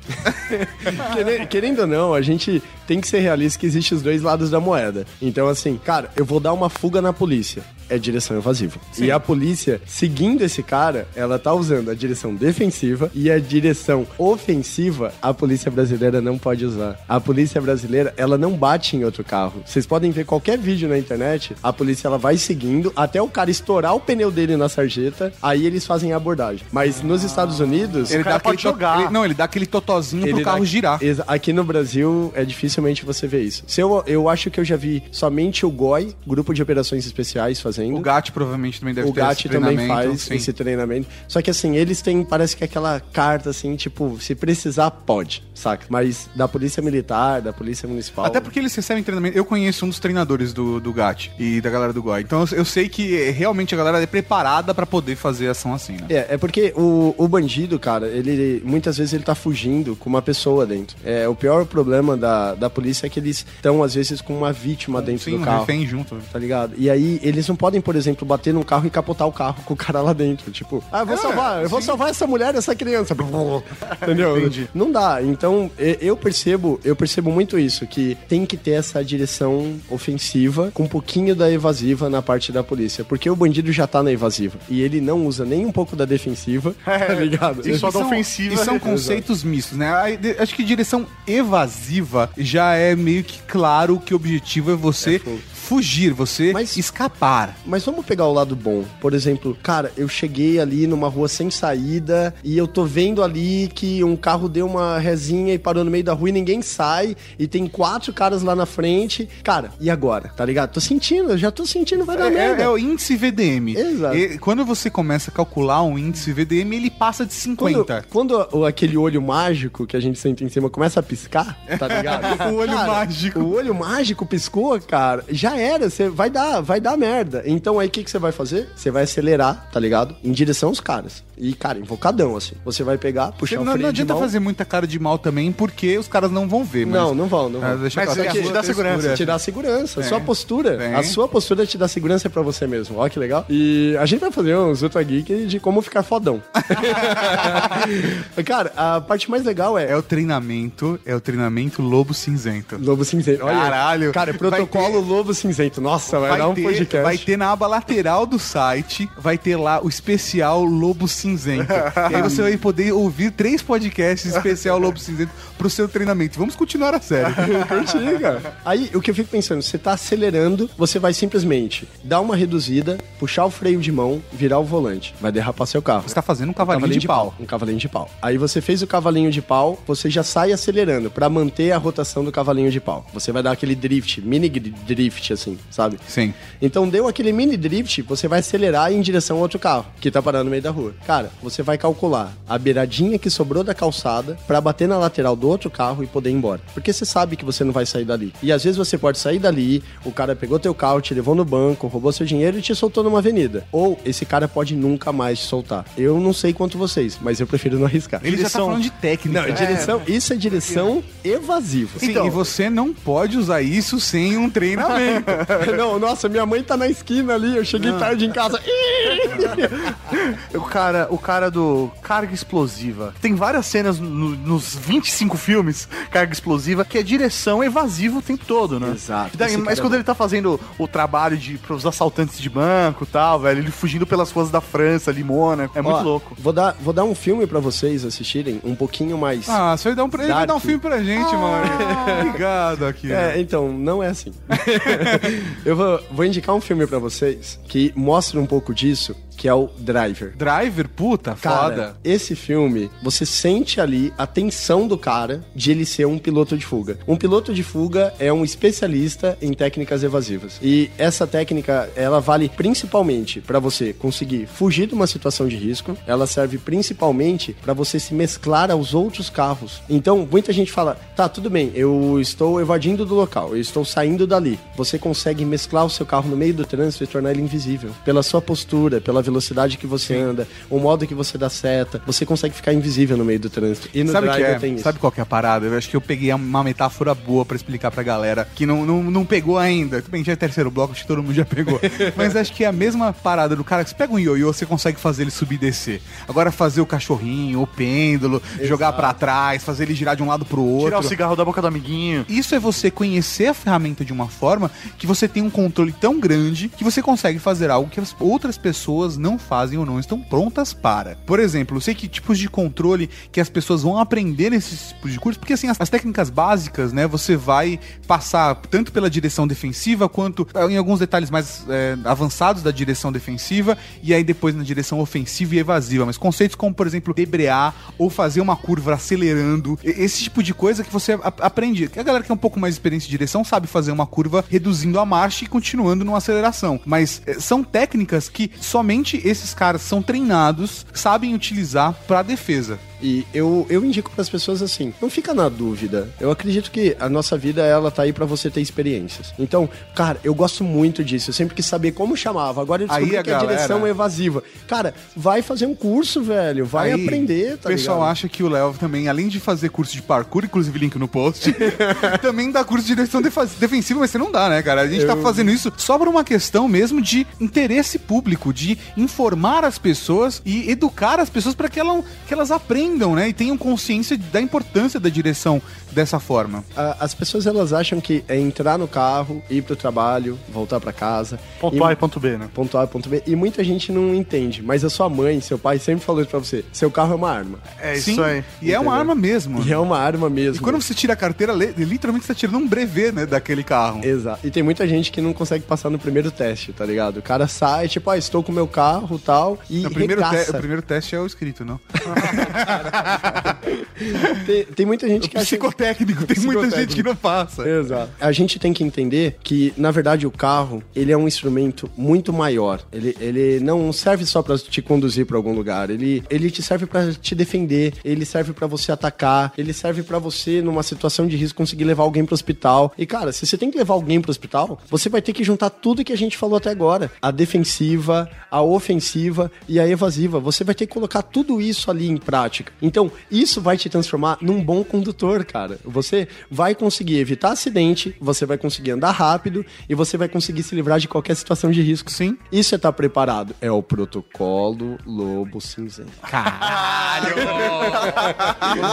Querendo, querendo ou não, a gente tem que ser realista que existe os dois lados da moeda. Então, assim, cara, eu vou dar uma fuga na polícia. É direção evasiva. E a polícia, seguindo esse cara, ela tá usando a direção defensiva e a direção ofensiva, a polícia brasileira não pode usar. A polícia brasileira, ela não bate em outro carro. Vocês podem ver qualquer vídeo na internet, a polícia ela vai seguindo até o cara estourar o pneu dele na sarjeta, aí eles fazem a abordagem. Mas nos Estados Unidos, Ele cara dá aquele pode jogar. ele- não, ele dá aquele totozinho pro ele carro dá- girar. Aqui no Brasil é dificilmente você ver isso. Se eu, eu acho que eu já vi somente o GOI, Grupo de Operações Especiais, fazendo. O GAT provavelmente também deve O ter GAT esse também treinamento, faz sim. esse treinamento. Só que assim, eles têm, parece que aquela carta assim, tipo, se precisar, pode, saca? Mas da Polícia Militar, da Polícia Municipal. Até porque eles recebem treinamento. Eu conheço um dos treinadores do, do GAT e da galera do GOI. Então eu, eu sei que eh, realmente a galera é preparada pra poder fazer ação assim, né? É, é porque o, o bandido, cara, ele muitas vezes ele tá fugindo com uma pessoa dentro. É, o pior problema da, da polícia é que eles estão, às vezes, com uma vítima dentro Sim, do um carro. refém junto. Tá ligado? E aí, eles não podem, por exemplo, bater num carro e capotar o carro com o cara lá dentro. Tipo, ah, eu vou É, salvar, eu vou salvar essa mulher e essa criança. Entendeu? Entendi. Não dá. Então, eu percebo, eu percebo muito isso, que tem que ter essa direção ofensiva com um pouquinho da evasiva na parte da polícia. Porque o bandido já tá na evasiva. E ele não usa nem um pouco da defensiva. tá ligado? E só da são- ofensiva. E são conceitos mistos, né? Acho que direção evasiva já é meio que claro que o objetivo é você fugir, você Mas- escapar. Mas vamos pegar o lado bom. Por exemplo, cara, eu cheguei ali numa rua sem saída e eu tô vendo ali que um carro deu uma resinha e parou no meio da rua e ninguém sai e tem quatro caras lá na frente. Cara, e agora? Tá ligado? Tô sentindo, eu já tô sentindo, vai dar merda. É, é o índice VDM. Exato. E quando você começa a calcular um índice VDM, ele passa de Quando, 50. quando o- aquele olho mágico que a gente senta em cima começa a piscar, tá ligado? O olho mágico. O olho mágico piscou, cara, já era, você vai dar, vai dar merda. Então aí o que, que você vai fazer? Você vai acelerar, tá ligado? Em direção aos caras. E, cara, invocadão, assim. Você vai pegar, puxar Você o não, freio não de adianta mão. fazer muita cara de mal também, porque os caras não vão ver. Mas... Não, não vão, não Ah, vão. deixa Mas claro é que a te dá segurança, Te dá segurança, a Tem. sua postura. Tem. A sua postura te dá segurança pra você mesmo. Ó, que legal. E a gente vai fazer uns Ultra Geek de como ficar fodão. cara, a parte mais legal é. É o treinamento, é o treinamento lobo cinzento. Lobo Cinzento. Olha, Caralho. Cara, protocolo Lobo Cinzento. Nossa, vai, dar um ter, podcast. vai ter na aba lateral do site, vai ter lá o especial Lobo Cinzento. e aí você vai poder ouvir três podcasts especial Lobo Cinzento pro seu treinamento. Vamos continuar a série. Curti, cara. Aí, o que eu fico pensando, você tá acelerando, você vai simplesmente dar uma reduzida, puxar o freio de mão, virar o volante. Vai derrapar seu carro. Você tá fazendo um cavalinho, de, pau. Um cavalinho de pau. Aí você fez o cavalinho de pau, você já sai acelerando pra manter a rotação do cavalinho de pau. Você vai dar aquele drift, mini drift, assim, sabe? Sim. Então deu aquele mini drift, você vai acelerar em direção ao outro carro, que tá parando no meio da rua. Cara, você vai calcular a beiradinha que sobrou da calçada pra bater na lateral do outro carro e poder ir embora. Porque você sabe que você não vai sair dali. E às vezes você pode sair dali, o cara pegou teu carro, te levou no banco, roubou seu dinheiro e te soltou numa avenida. Ou esse cara pode nunca mais te soltar. Eu não sei quanto vocês, mas eu prefiro não arriscar. Ele já tá Direção- falando de técnica. Não, direção, isso é direção evasiva. Sim, e você não pode usar isso sem um treinamento. não, nossa, minha mãe tá na esquina ali, eu cheguei tarde em casa. O cara, o cara do carga explosiva. Tem várias cenas no- nos 25 filmes, carga explosiva, que é direção evasiva o tempo todo, né? Exato. Daí- mas é quando bom. ele tá fazendo o trabalho de pros assaltantes de banco e tal, velho, ele fugindo pelas ruas da França, ali, Mônaco, é muito Ó, louco. Vou dar, vou dar um filme pra vocês assistirem, um pouquinho mais. Ah, você vai dar um, ele vai dar um filme pra gente, mano. Obrigado aqui. É, então, não é assim. eu vou, vou indicar um filme pra vocês que mostra um pouco disso, que é o Driver. Driver, puta, Cara, foda. esse filme, você sente ali a tensão do cara de ele ser um piloto de fuga. Um piloto de fuga é um especialista em técnicas evasivas. E essa técnica, ela vale principalmente pra você conseguir fugir de uma situação de risco. Ela serve principalmente pra você se mesclar aos outros carros. Então, muita gente fala: "Tá, tudo bem, eu estou evadindo do local, eu estou saindo dali". Você consegue mesclar o seu carro no meio do trânsito e tornar ele invisível. Pela sua postura, pela velocidade que você anda, o modo que você dá seta, você consegue ficar invisível no meio do trânsito. E no Sabe o que é? tem isso. Sabe qual que é a parada? Eu acho que eu peguei uma metáfora boa pra explicar pra galera que não, não, não pegou ainda. Tudo bem, já é terceiro bloco, acho que todo mundo já pegou. Mas acho que é a mesma parada do cara que você pega um ioiô, você consegue fazer ele subir e descer. Agora fazer o cachorrinho, o pêndulo, jogar pra trás, fazer ele girar de um lado pro outro. Tirar o cigarro da boca do amiguinho. Isso é você conhecer a ferramenta de uma forma que você tem um controle tão grande que você consegue fazer algo que as outras pessoas não fazem ou não estão prontas para. Por exemplo, eu sei que tipos de controle que as pessoas vão aprender nesses tipos de cursos, porque assim, as, as técnicas básicas, né, você vai passar tanto pela direção defensiva quanto eh, em alguns detalhes mais eh, avançados da direção defensiva e aí depois na direção ofensiva e evasiva, mas conceitos como, por exemplo, debrear ou fazer uma curva acelerando, esse tipo de coisa que você aprende. A galera que é um pouco mais experiente em direção sabe fazer uma curva reduzindo a marcha e continuando numa aceleração, mas eh, são técnicas que somente esses caras são treinados, sabem utilizar para defesa. E eu, eu indico para as pessoas assim, não fica na dúvida. Eu acredito que a nossa vida, ela tá aí para você ter experiências. Então, cara, eu gosto muito disso. Eu sempre quis saber como chamava. Agora eu descobri Aí a que a galera- direção é evasiva. Cara, vai fazer um curso, velho. Vai Aí, aprender, tá O pessoal ligado? acha que o Léo também, além de fazer curso de parkour, inclusive link no post, também dá curso de direção defensiva, mas você não dá, né, cara? A gente tá fazendo isso só por uma questão mesmo de interesse público, de informar as pessoas e educar as pessoas para que, elas- que elas aprendam aprendam, né? E tenham consciência da importância da direção dessa forma. As pessoas elas acham que é entrar no carro, ir pro trabalho, voltar pra casa. Ponto e- A e ponto B, né? Ponto A e ponto B. E muita gente não entende. Mas a sua mãe, seu pai sempre falou isso pra você. Seu carro é uma arma. É Sim, isso aí. E é uma Entendeu? arma mesmo. E é uma arma mesmo. E quando você tira a carteira, literalmente você tá tirando um brevet, né, daquele carro. Exato. E tem muita gente que não consegue passar no primeiro teste, tá ligado? O cara sai, tipo, ah, estou com o meu carro e tal, e o, primeiro te- o primeiro teste é o escrito, não? Tem, tem muita gente que acha... Psicotécnico, tem muita gente que não passa. Exato. A gente tem que entender que, na verdade, o carro, ele é um instrumento muito maior. Ele, ele não serve só pra te conduzir pra algum lugar. Ele, ele te serve pra te defender, ele serve pra você atacar, ele serve pra você, numa situação de risco, conseguir levar alguém pro hospital. E, cara, se você tem que levar alguém pro hospital, você vai ter que juntar tudo que a gente falou até agora. A defensiva, a ofensiva e a evasiva. Você vai ter que colocar tudo isso ali em prática. Então, isso vai te transformar num bom condutor, cara. Você vai conseguir evitar acidente, você vai conseguir andar rápido e você vai conseguir se livrar de qualquer situação de risco. Sim. Isso é estar preparado. É o protocolo Lobo Cinzento.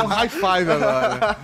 um high five agora.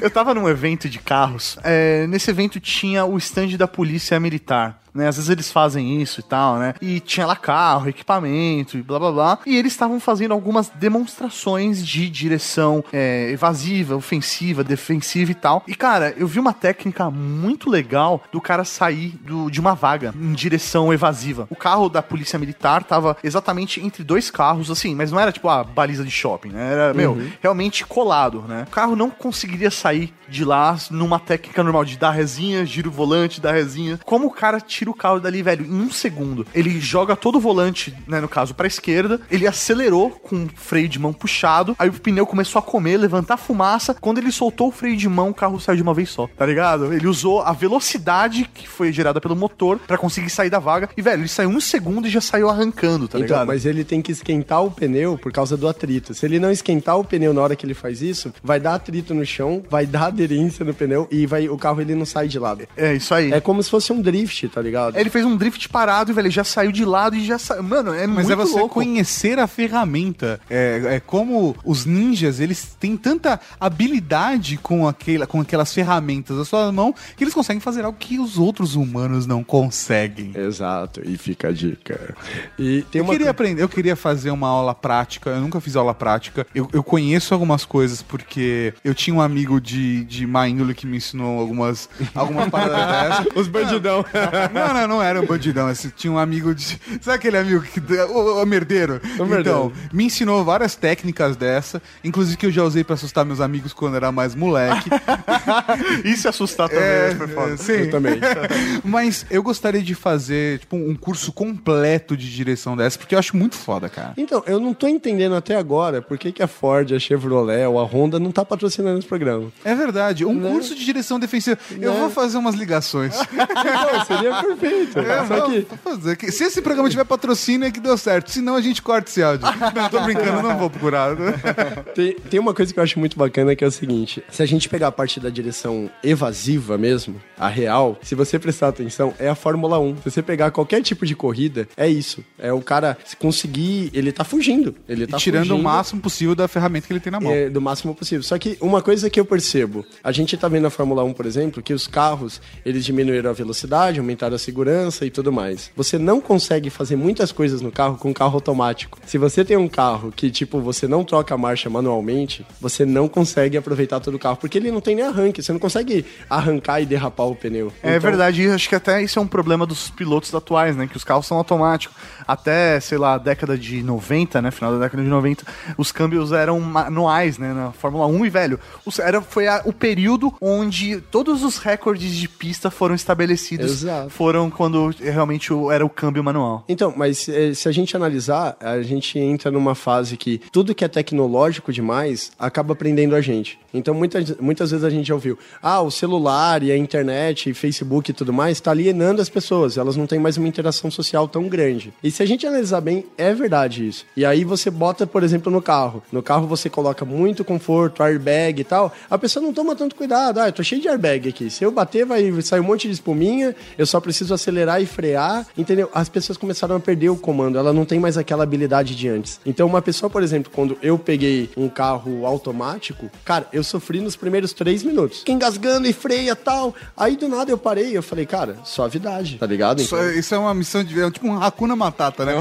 Eu tava num evento de carros. é, nesse evento tinha o stand da polícia militar. Né? Às vezes eles fazem isso e tal, né? E tinha lá carro, equipamento e blá blá blá. E eles estavam fazendo algumas demonstrações de direção é, evasiva, ofensiva, defensiva e tal. E cara, eu vi uma técnica muito legal do cara sair do- de uma vaga em direção evasiva. O carro da polícia militar tava exatamente entre dois carros, assim, mas não era tipo a baliza de shopping, né? Era, meu, realmente colado, né? O carro não conseguiria sair de lá numa técnica normal de dar resinha, gira o volante, dar resinha. Como o cara tira o carro dali, velho, em um segundo? Ele joga todo o volante, né, no caso, pra esquerda, ele acelerou com o freio de mão puxado, aí o pneu começou a comer, levantar fumaça. Quando ele soltou o freio de mão, o carro saiu de uma vez só, tá ligado? Ele usou a velocidade que foi gerada pelo motor pra conseguir sair da vaga. E, velho, ele saiu um segundo e já saiu arrancando, tá então, ligado? mas ele tem que esquentar o pneu por causa do atrito. Se ele não esquentar o pneu na hora que ele faz isso, vai dar atrito no chão, vai dar aderência no pneu e vai, o carro ele não sai de lado. É isso aí. É como se fosse um drift, tá ligado? Ele fez um drift parado e, velho, já saiu de lado e já saiu. Mano, é Mas muito é você louco. conhecer a ferramenta. É, é como os ninjas, eles têm tanta habilidade com, aquela, com aquelas ferramentas da sua mão que eles conseguem fazer algo que os outros humanos não conseguem. Exato, e fica a dica. E tem Eu uma queria aprender, eu queria fazer uma aula prática. Eu nunca fiz aula prática. Eu, eu conheço algumas coisas porque eu tinha um amigo de, de má índole que me ensinou algumas, algumas paradas dessas. Os bandidão. Não, não, não era um bandidão. Esse, tinha um amigo de. Sabe aquele amigo que. O, o merdeiro? O merdeiro. Então, me ensinou várias técnicas dessa, inclusive que eu já usei pra assustar meus amigos quando era mais moleque. E se assustar também, É, foi foda. é, sim. Eu também. Mas eu gostaria de fazer, tipo, um curso completo de direção dessa, porque eu acho muito foda, cara. Então, eu não tô entendendo até agora por que, que a Ford, a Chevrolet ou a Honda não tá patrocinando esse programa. É verdade, um Né? curso de direção defensiva. Eu Né? vou fazer umas ligações. Então, seria perfeito. É, Só que fazer. Se esse programa tiver patrocínio, é que deu certo. Senão a gente corta esse áudio. Não, tô brincando, não vou procurar. tem, tem uma coisa que eu acho muito bacana que é o seguinte: se a gente pegar a parte da direção evasiva mesmo, a real, se você prestar atenção, é a Fórmula 1. Se você pegar qualquer tipo de corrida, é isso. É o cara se conseguir. Ele tá fugindo. Ele tá E tirando fugindo. o máximo possível da ferramenta que ele tem na mão. É, do máximo possível. Só que uma coisa que eu percebo, a gente tá vendo na Fórmula 1, por exemplo, que os carros, eles diminuíram a velocidade, aumentaram a segurança e tudo mais. Você não consegue fazer muitas coisas no carro com carro automático. Se você tem um carro que, tipo, você não troca a marcha manualmente, você não consegue aproveitar todo o carro, porque ele não tem nem arranque, você não consegue arrancar e derrapar o pneu. É Então, verdade, e acho que até isso é um problema dos pilotos atuais, né? Que os carros são automáticos. Até, sei lá, década de 90, né? Final da década de 90, os câmbios eram manuais, né? Na Fórmula 1 e, velho, era, foi a- o período onde todos os recordes de pista foram estabelecidos. Exato. Foram quando realmente o- era o câmbio manual. Então, mas eh, se a gente analisar, a gente entra numa fase que tudo que é tecnológico demais acaba prendendo a gente. Então, muitas, muitas vezes a gente já ouviu, ah, o celular e a internet e Facebook e tudo mais está alienando as pessoas, elas não têm mais uma interação social tão grande. E se a gente analisar bem, é verdade isso. E aí você bota, por exemplo, no carro. No carro você coloca muito conforto, airbag e tal, a pessoa não toma tanto cuidado. Ah, eu tô cheio de airbag aqui. Se eu bater, vai sair um monte de espuminha, eu só preciso acelerar e frear, entendeu? As pessoas começaram a perder o comando, ela não tem mais aquela habilidade de antes. Então, uma pessoa, por exemplo, quando eu peguei um carro automático, cara, eu sofri nos primeiros três minutos. Fiquei engasgando e freia tal. Aí do nada eu parei, eu falei, cara, suavidade, tá ligado? Isso, é- isso é uma missão de. É tipo um Hakuna Matata, né?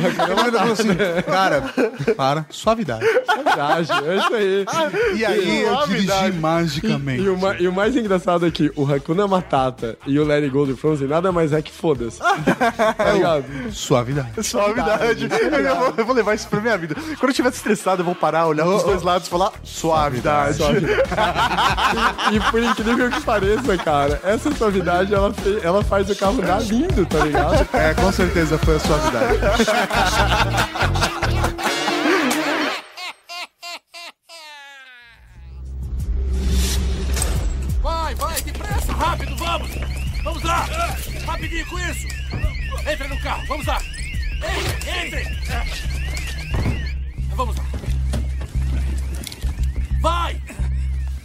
Assim, cara, para, suavidade. Suavidade, é isso aí. E aí eu dirigi Suavidade. Magicamente. E o, ma- e o mais engraçado é que o Hakuna Matata e o Let It Go do Frozen nada mais é que foda-se. tá ligado? Suavidade. Suavidade. Eu vou, eu vou levar isso pra minha vida. Quando eu estiver estressado, eu vou parar, olhar pros dois lados e falar suavidade. E por incrível que pareça, cara, essa suavidade ela, fe- ela faz o carro dar lindo, tá ligado? É, com certeza foi a suavidade. rápido, vamos! Vamos lá! Rapidinho com isso! Entra no carro, vamos lá! Entre, entre! Vamos lá! Vai!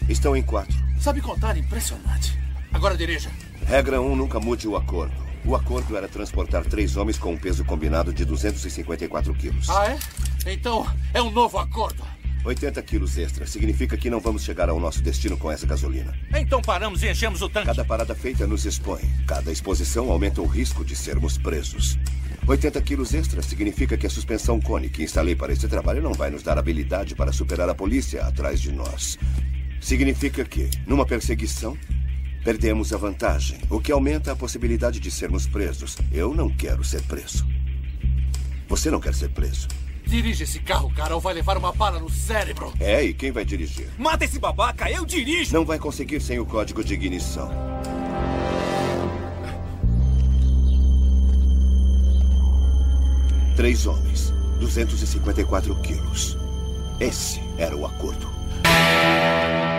Estão em quatro. Sabe contar, impressionante. Agora dirija. Regra 1, nunca mude o acordo. O acordo era transportar três homens com um peso combinado de 254 quilos. Ah, é? Então, é um novo acordo. 80 quilos extra significa que não vamos chegar ao nosso destino com essa gasolina. Então paramos e enchemos o tanque. Cada parada feita nos expõe. Cada exposição aumenta o risco de sermos presos. 80 quilos extra significa que a suspensão cone que instalei para esse trabalho não vai nos dar habilidade para superar a polícia atrás de nós. Significa que, numa perseguição, perdemos a vantagem, o que aumenta a possibilidade de sermos presos. Eu não quero ser preso. Você não quer ser preso. Dirige esse carro, cara, ou vai levar uma bala no cérebro. É, e quem vai dirigir? Mata esse babaca, eu dirijo! Não vai conseguir sem o código de ignição. Três homens, 254 quilos. Esse era o acordo.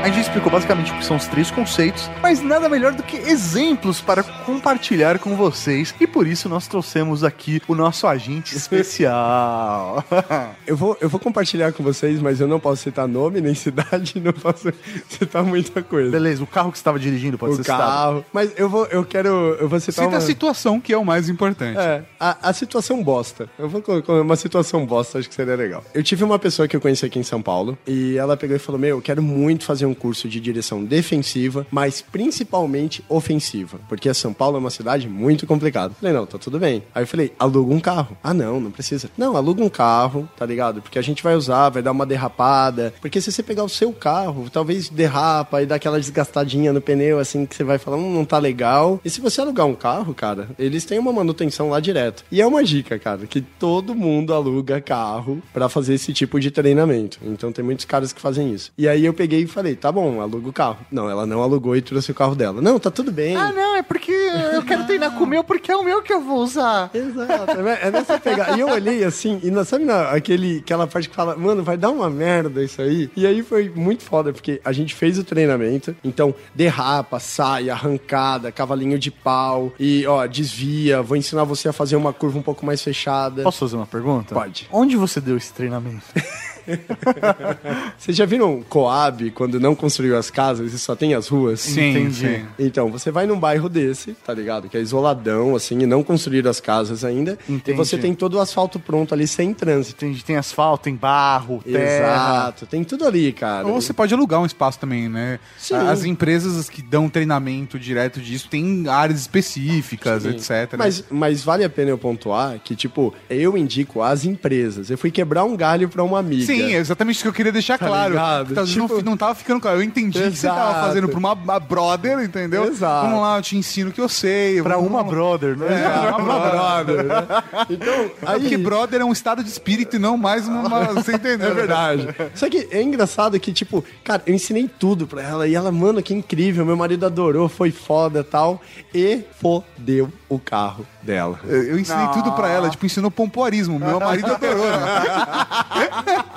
A gente explicou basicamente o que são os três conceitos, mas nada melhor do que exemplos para compartilhar com vocês. E por isso nós trouxemos aqui o nosso agente especial. Eu vou, eu vou compartilhar com vocês, mas eu não posso citar nome nem cidade, não posso citar muita coisa. Beleza, o carro que você estava dirigindo pode o ser citado. carro. Mas eu vou, eu quero, eu vou citar Cita uma... a situação, que é o mais importante. É, a, a situação bosta. Eu vou colocar uma situação bosta, acho que seria legal. Eu tive uma pessoa que eu conheci aqui em São Paulo e ela pegou e falou: Meu, eu quero muito fazer um curso de direção defensiva, mas principalmente ofensiva, porque São Paulo é uma cidade muito complicada. Falei: Não, tá tudo bem. Aí eu falei: Aluga um carro. Ah, não, não precisa. Não, aluga um carro, tá ligado? Porque a gente vai usar, vai dar uma derrapada. Porque se você pegar o seu carro, talvez derrapa e dá aquela desgastadinha no pneu, assim, que você vai falar: Hum, não tá legal. E se você alugar um carro, cara, eles têm uma manutenção lá direto. E é uma dica, cara, que todo mundo aluga carro pra fazer esse tipo de treinamento. Então tem muitos caras que fazem isso. E aí eu peguei e falei, tá bom, aluga o carro. Não, ela não alugou e trouxe o carro dela. Não, tá tudo bem. Ah, não, é porque eu quero treinar com o meu, porque é o meu que eu vou usar. Exato, é nessa pegada. E eu olhei assim, e na- sabe na, aquele, aquela parte que fala, mano, vai dar uma merda isso aí? E aí foi muito foda, porque a gente fez o treinamento, então derrapa, sai, arrancada, cavalinho de pau, e ó, desvia, vou ensinar você a fazer uma curva um pouco mais fechada. Posso fazer uma pergunta? Pode. Onde você deu esse treinamento? Vocês já viram Coab, quando não construiu as casas e só tem as ruas? Sim, Entendi. sim. Então, você vai num bairro desse, tá ligado? Que é isoladão, assim, e não construíram as casas ainda. Entendi. E você tem todo o asfalto pronto ali, sem trânsito. Tem, tem asfalto, tem barro, terra. Exato, tem tudo ali, cara. Ou você pode alugar um espaço também, né? Sim. As empresas que dão treinamento direto disso têm áreas específicas, Sim. etc. Mas, mas vale a pena eu pontuar que, tipo, eu indico as empresas. Eu fui quebrar um galho pra uma amiga. Sim, é exatamente isso que eu queria deixar Tá claro. ligado? Tá, Tipo- não, não tava ficando claro. Eu entendi que você tava Exato. fazendo pra uma, uma brother, entendeu? Exato. Vamos lá, eu te ensino o que eu sei. Pra vamos uma brother, né? É, uma brother. né? Então, É aí... porque brother é um estado de espírito e não mais uma. uma- você entendeu? É verdade. Só que é engraçado que, tipo, cara, eu ensinei tudo pra ela e ela, mano, que incrível, meu marido adorou, foi foda tal. E fodeu o carro dela. Eu eu ensinei tudo pra ela, tipo, ensinou pompoarismo. Meu marido adorou, né?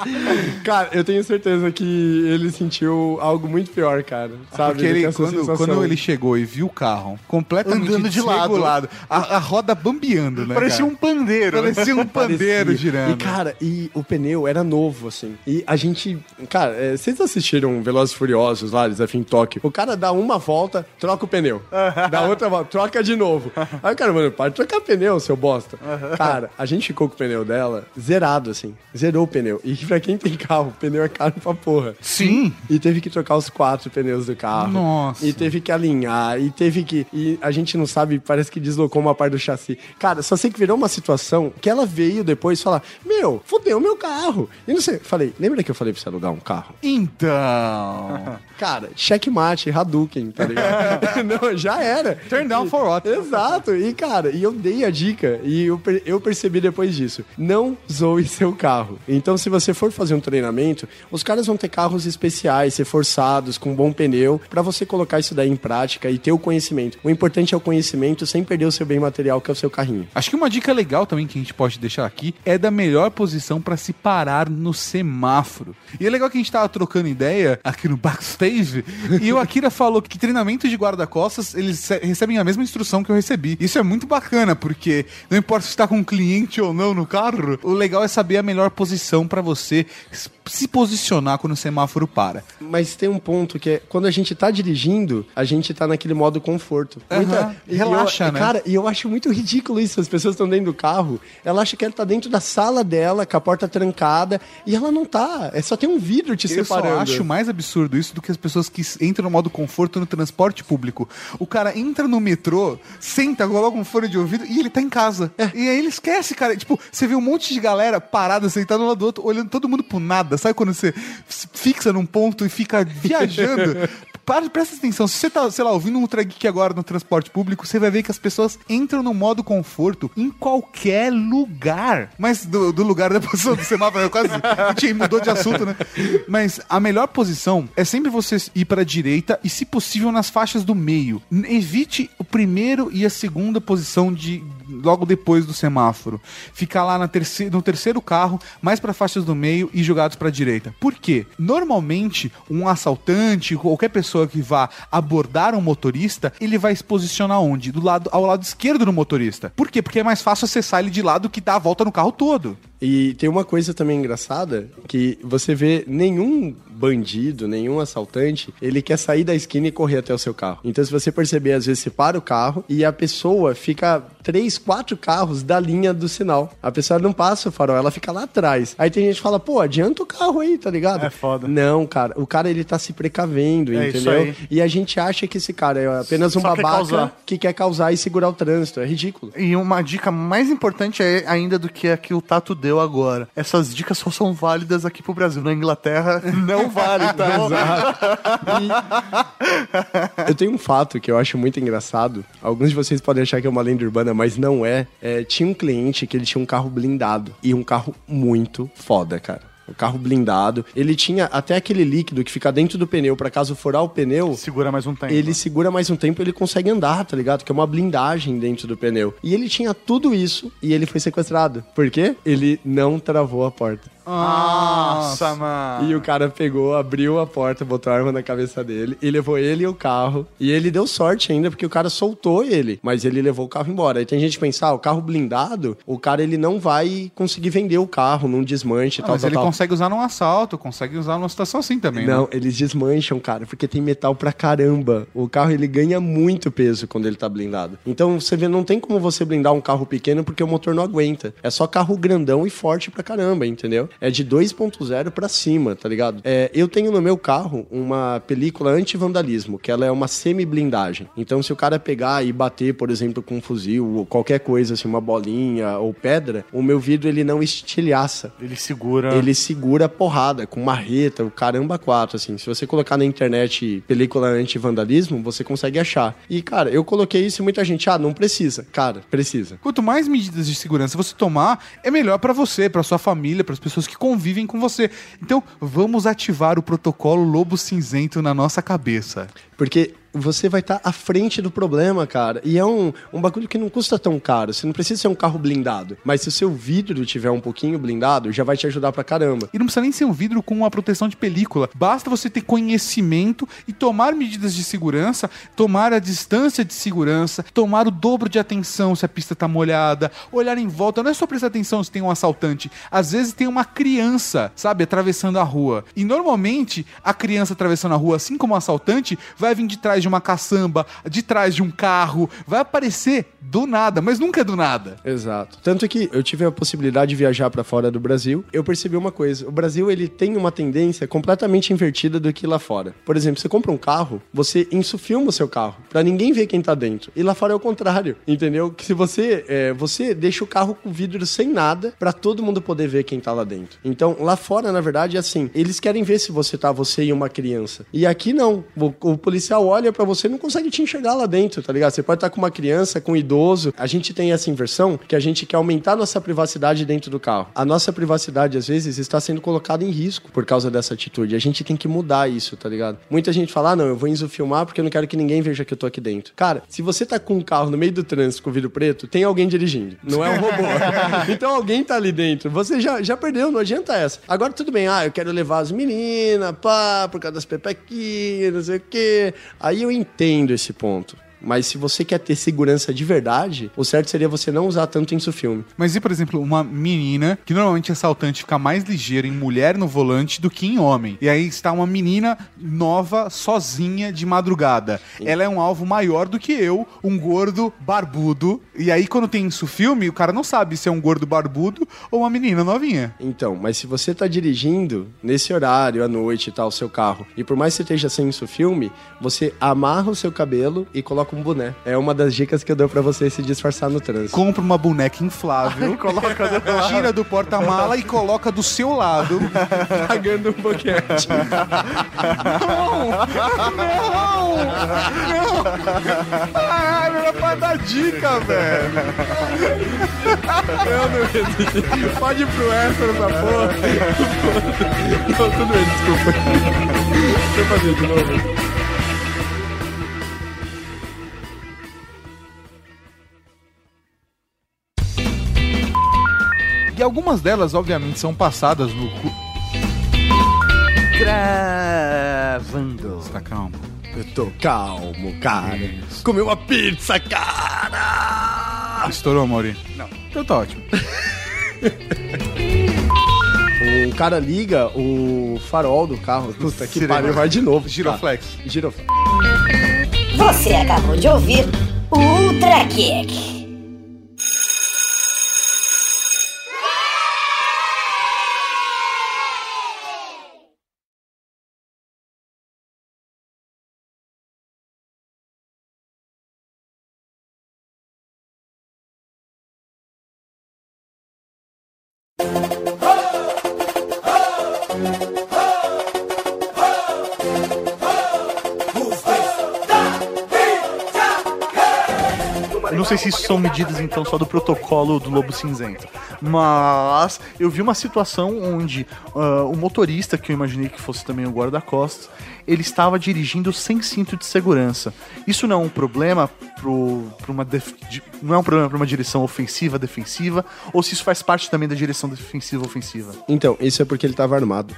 Cara, eu tenho certeza que ele sentiu algo muito pior, cara. Sabe? Porque Ele quando, sensação. quando ele chegou e viu o carro completamente Andando de lado. a, a roda bambeando, né? Parecia cara? um pandeiro. né? Parecia um pandeiro Parecia. girando. E, cara, e o pneu era novo, assim. E a gente. Cara, é, vocês assistiram Velozes e Furiosos lá, Desafio em Tóquio? O cara dá uma volta, troca o pneu. dá outra volta, troca de novo. Aí o cara, mano, para de trocar pneu, seu bosta. Cara, a gente ficou com o pneu dela zerado, assim. Zerou o pneu. E pra quem tem carro, pneu é caro pra porra. Sim. E teve que trocar os quatro pneus do carro. Nossa. E teve que alinhar. E teve que. E a gente não sabe, parece que deslocou uma parte do chassi. Cara, só sei que virou uma situação que ela veio depois falar: Meu, fudeu meu carro. E não sei. Falei, lembra que eu falei pra você alugar um carro? Então. Cara, checkmate, Hadouken, tá ligado? não, já era. Turn down for what? Exato. E, cara, e eu dei a dica e eu, eu percebi depois disso. Não zoe seu carro. Então, se você for fazer um treinamento, os caras vão ter carros especiais, reforçados, com bom pneu, pra você colocar isso daí em prática e ter o conhecimento. O importante é o conhecimento sem perder o seu bem material, que é o seu carrinho. Acho que uma dica legal também que a gente pode deixar aqui é da melhor posição pra se parar no semáforo. E é legal que a gente tava trocando ideia aqui no backstage e o Akira falou que treinamento de guarda-costas eles recebem a mesma instrução que eu recebi. Isso é muito bacana porque não importa se está com um cliente ou não no carro, o legal é saber a melhor posição pra você s- se posicionar quando o semáforo para. Mas tem um ponto que é quando a gente tá dirigindo, a gente tá naquele modo conforto. E relaxa, eu, né? Cara, e eu acho muito ridículo isso. As pessoas estão dentro do carro, ela acha que ela tá dentro da sala dela, com a porta trancada, e ela não tá. É só tem um vidro te Eu separando. só acho mais absurdo isso do que as pessoas que entram no modo conforto no transporte público. O cara entra no metrô, senta, coloca um fone de ouvido e ele tá em casa. E aí ele esquece, cara. Tipo, você vê um monte de galera parada, sentada um lado do outro, olhando todo mundo pro nada. Sabe quando você se fixa num ponto e fica viajando? Para, presta atenção, se você tá, sei lá, ouvindo um Ultra Geek agora no transporte público, você vai ver que as pessoas entram no modo conforto em qualquer lugar. Mas do, do lugar da posição do semáforo, eu quase a gente mudou de assunto, né? Mas a melhor posição é sempre você ir para a direita e, se possível, nas faixas do meio. Evite o primeiro e a segunda posição de logo depois do semáforo. Ficar lá terceira, no terceiro carro, mais para faixas do meio e jogados para a direita. Por quê? Normalmente, um assaltante, qualquer pessoa que vá abordar um motorista, ele vai se posicionar onde? Do lado ao lado esquerdo do motorista. Por quê? Porque é mais fácil acessar ele de lado que dar a volta no carro todo. E tem uma coisa também engraçada, que você vê nenhum bandido, nenhum assaltante, ele quer sair da esquina e correr até o seu carro. Então, se você perceber, às vezes você para o carro e a pessoa fica três, quatro carros da linha do sinal. A pessoa não passa o farol, ela fica lá atrás. Aí tem gente que fala, pô, adianta o carro aí, tá ligado? É foda. Não, cara, o cara ele tá se precavendo, É entendeu? E a gente acha que esse cara é apenas um Só quer babaca causar. que quer causar e segurar o trânsito. É ridículo. E uma dica mais importante é ainda do que a que o Tato deu agora. Essas dicas só são válidas aqui pro Brasil. Na Inglaterra, não vale, tá? Eu tenho um fato que eu acho muito engraçado. Alguns de vocês podem achar que é uma lenda urbana, mas não é. É, tinha um cliente que ele tinha um carro blindado. E um carro muito foda, cara. O carro blindado. Ele tinha até aquele líquido que fica dentro do pneu, pra caso furar o pneu. Segura mais um tempo. Ele segura mais um tempo ele consegue andar, tá ligado? Que é uma blindagem dentro do pneu. E ele tinha tudo isso e ele foi sequestrado. Por quê? Ele não travou a porta. Nossa, mano. E o cara pegou, abriu a porta, botou a arma na cabeça dele e levou ele e o carro. E ele deu sorte ainda, porque o cara soltou ele, mas ele levou o carro embora. Aí tem gente que pensa, ah, o carro blindado, o cara ele não vai conseguir vender o carro num desmanche e Ah, tal, mas tal, ele tal. consegue usar num assalto, consegue usar numa situação assim também, Não, né? eles desmancham, cara, porque tem metal pra caramba. O carro ele ganha muito peso quando ele tá blindado. Então você vê, não tem como você blindar um carro pequeno porque o motor não aguenta. É só carro grandão e forte pra caramba, entendeu? É de 2.0 pra cima, tá ligado? É, eu tenho no meu carro uma película anti-vandalismo, que ela é uma semi-blindagem. Então se o cara pegar e bater, por exemplo, com um fuzil ou qualquer coisa assim, uma bolinha ou pedra, o meu vidro ele não estilhaça. Ele segura. Ele segura a porrada com marreta, o caramba quatro, assim. Se você colocar na internet película anti-vandalismo, você consegue achar. E, cara, eu coloquei isso e muita gente, ah, não precisa. Cara, precisa. Quanto mais medidas de segurança você tomar, é melhor pra você, pra sua família, para as pessoas que convivem com você. Então, vamos ativar o protocolo Lobo Cinzento na nossa cabeça. Porque você vai estar à frente do problema, cara. E é um, um bagulho que não custa tão caro. Você não precisa ser um carro blindado. Mas se o seu vidro tiver um pouquinho blindado, já vai te ajudar pra caramba. E não precisa nem ser um vidro com uma proteção de película. Basta você ter conhecimento e tomar medidas de segurança, tomar a distância de segurança, tomar o dobro de atenção se a pista tá molhada, olhar em volta. Não é só prestar atenção se tem um assaltante. Às vezes tem uma criança, sabe, atravessando a rua. E normalmente a criança atravessando a rua, assim como o assaltante, vai vir de trás de uma caçamba, de trás de um carro, vai aparecer do nada, mas nunca é do nada. Exato. Tanto que eu tive a possibilidade de viajar pra fora do Brasil, eu percebi uma coisa. O Brasil, ele tem uma tendência completamente invertida do que lá fora. Por exemplo, você compra um carro, você insufilma o seu carro, pra ninguém ver quem tá dentro. E lá fora é o contrário, entendeu? Que se você, é, você deixa o carro com vidro sem nada, pra todo mundo poder ver quem tá lá dentro. Então, lá fora, na verdade, é assim, eles querem ver se você tá, você e uma criança. E aqui não. O, o policial olha pra você e não consegue te enxergar lá dentro, tá ligado? Você pode estar com uma criança, com um idoso. A gente tem essa inversão que a gente quer aumentar nossa privacidade dentro do carro. A nossa privacidade, às vezes, está sendo colocada em risco por causa dessa atitude. A gente tem que mudar isso, tá ligado? Muita gente fala, ah, não, eu vou filmar porque eu não quero que ninguém veja que eu tô aqui dentro. Cara, se você tá com um carro no meio do trânsito com vidro preto, tem alguém dirigindo. Não é um robô. então alguém tá ali dentro. Você já, já perdeu, não adianta essa. Agora tudo bem, ah, eu quero levar as meninas, pá, por causa das pepequinhas, não sei o quê. Aí eu entendo esse ponto. Mas se você quer ter segurança de verdade, o certo seria você não usar tanto isso filme. Mas e, por exemplo, uma menina, que normalmente é assaltante fica mais ligeiro em mulher no volante do que em homem. E aí está uma menina nova, sozinha, de madrugada. Ela é um alvo maior do que eu, um gordo barbudo. E aí, quando tem isso filme, o cara não sabe se é um gordo barbudo ou uma menina novinha. Então, mas se você tá dirigindo nesse horário, à noite e tal, o seu carro, e por mais que você esteja sem isso filme, você amarra o seu cabelo e coloca um boné. É uma das dicas que eu dou pra você se disfarçar no trânsito. Compra uma boneca inflável, Coloca do tira do porta-mala e coloca do seu lado. Pagando um boquete. Caralho, era pra dar dica, velho. Pode ir pro extra essa porra. Não, tudo bem, desculpa. Deixa eu fazer de novo. E algumas delas, obviamente, são passadas no. cu- Gravando. Tá calmo. Eu tô calmo, cara. Comeu uma pizza, cara! Estourou, Mauri? Não. Então tá ótimo. O cara liga o farol do carro. Puta que pariu, vai de novo. Giroflex. Tá. Giroflex. Você acabou de ouvir o Ultra Kick. São medidas, então, só do protocolo do Lobo Cinzento. Mas eu vi uma situação onde ah, o motorista, que eu imaginei que fosse também o guarda-costas, ele estava dirigindo sem cinto de segurança. Isso não é um problema para uma def- de- não é um problema para uma direção ofensiva, defensiva, ou se isso faz parte também da direção defensiva ofensiva. Então, isso é porque ele tava armado.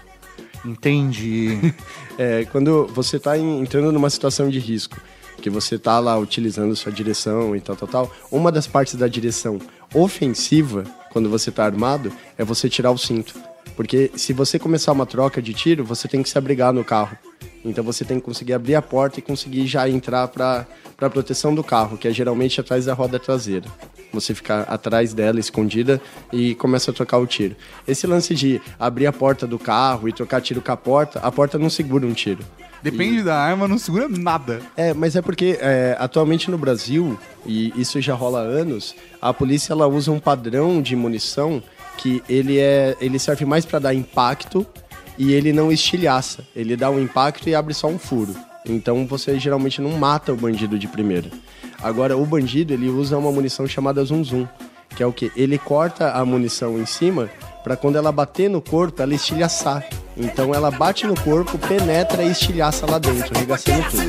Entendi. É, quando você tá em- entrando numa situação de risco, que você tá lá utilizando sua direção e tal, tal, tal, uma das partes da direção ofensiva, quando você tá armado, é você tirar o cinto. Porque se você começar uma troca de tiro, você tem que se abrigar no carro. Então você tem que conseguir abrir a porta e conseguir já entrar para a proteção do carro, que é geralmente atrás da roda traseira. Você fica atrás dela, escondida, e começa a trocar o tiro. Esse lance de abrir a porta do carro e trocar tiro com a porta, a porta não segura um tiro. Depende da arma, não segura nada. É, mas é porque é, atualmente no Brasil, e isso já rola há anos, a polícia ela usa um padrão de munição que ele, é, ele serve mais para dar impacto e ele não estilhaça. Ele dá um impacto e abre só um furo. Então você geralmente não mata o bandido de primeira. Agora, o bandido ele usa uma munição chamada zum zum, que é o que? Ele corta a munição em cima para quando ela bater no corpo, ela estilhaçar. Então ela bate no corpo, penetra e estilhaça lá dentro, arregaçando tudo.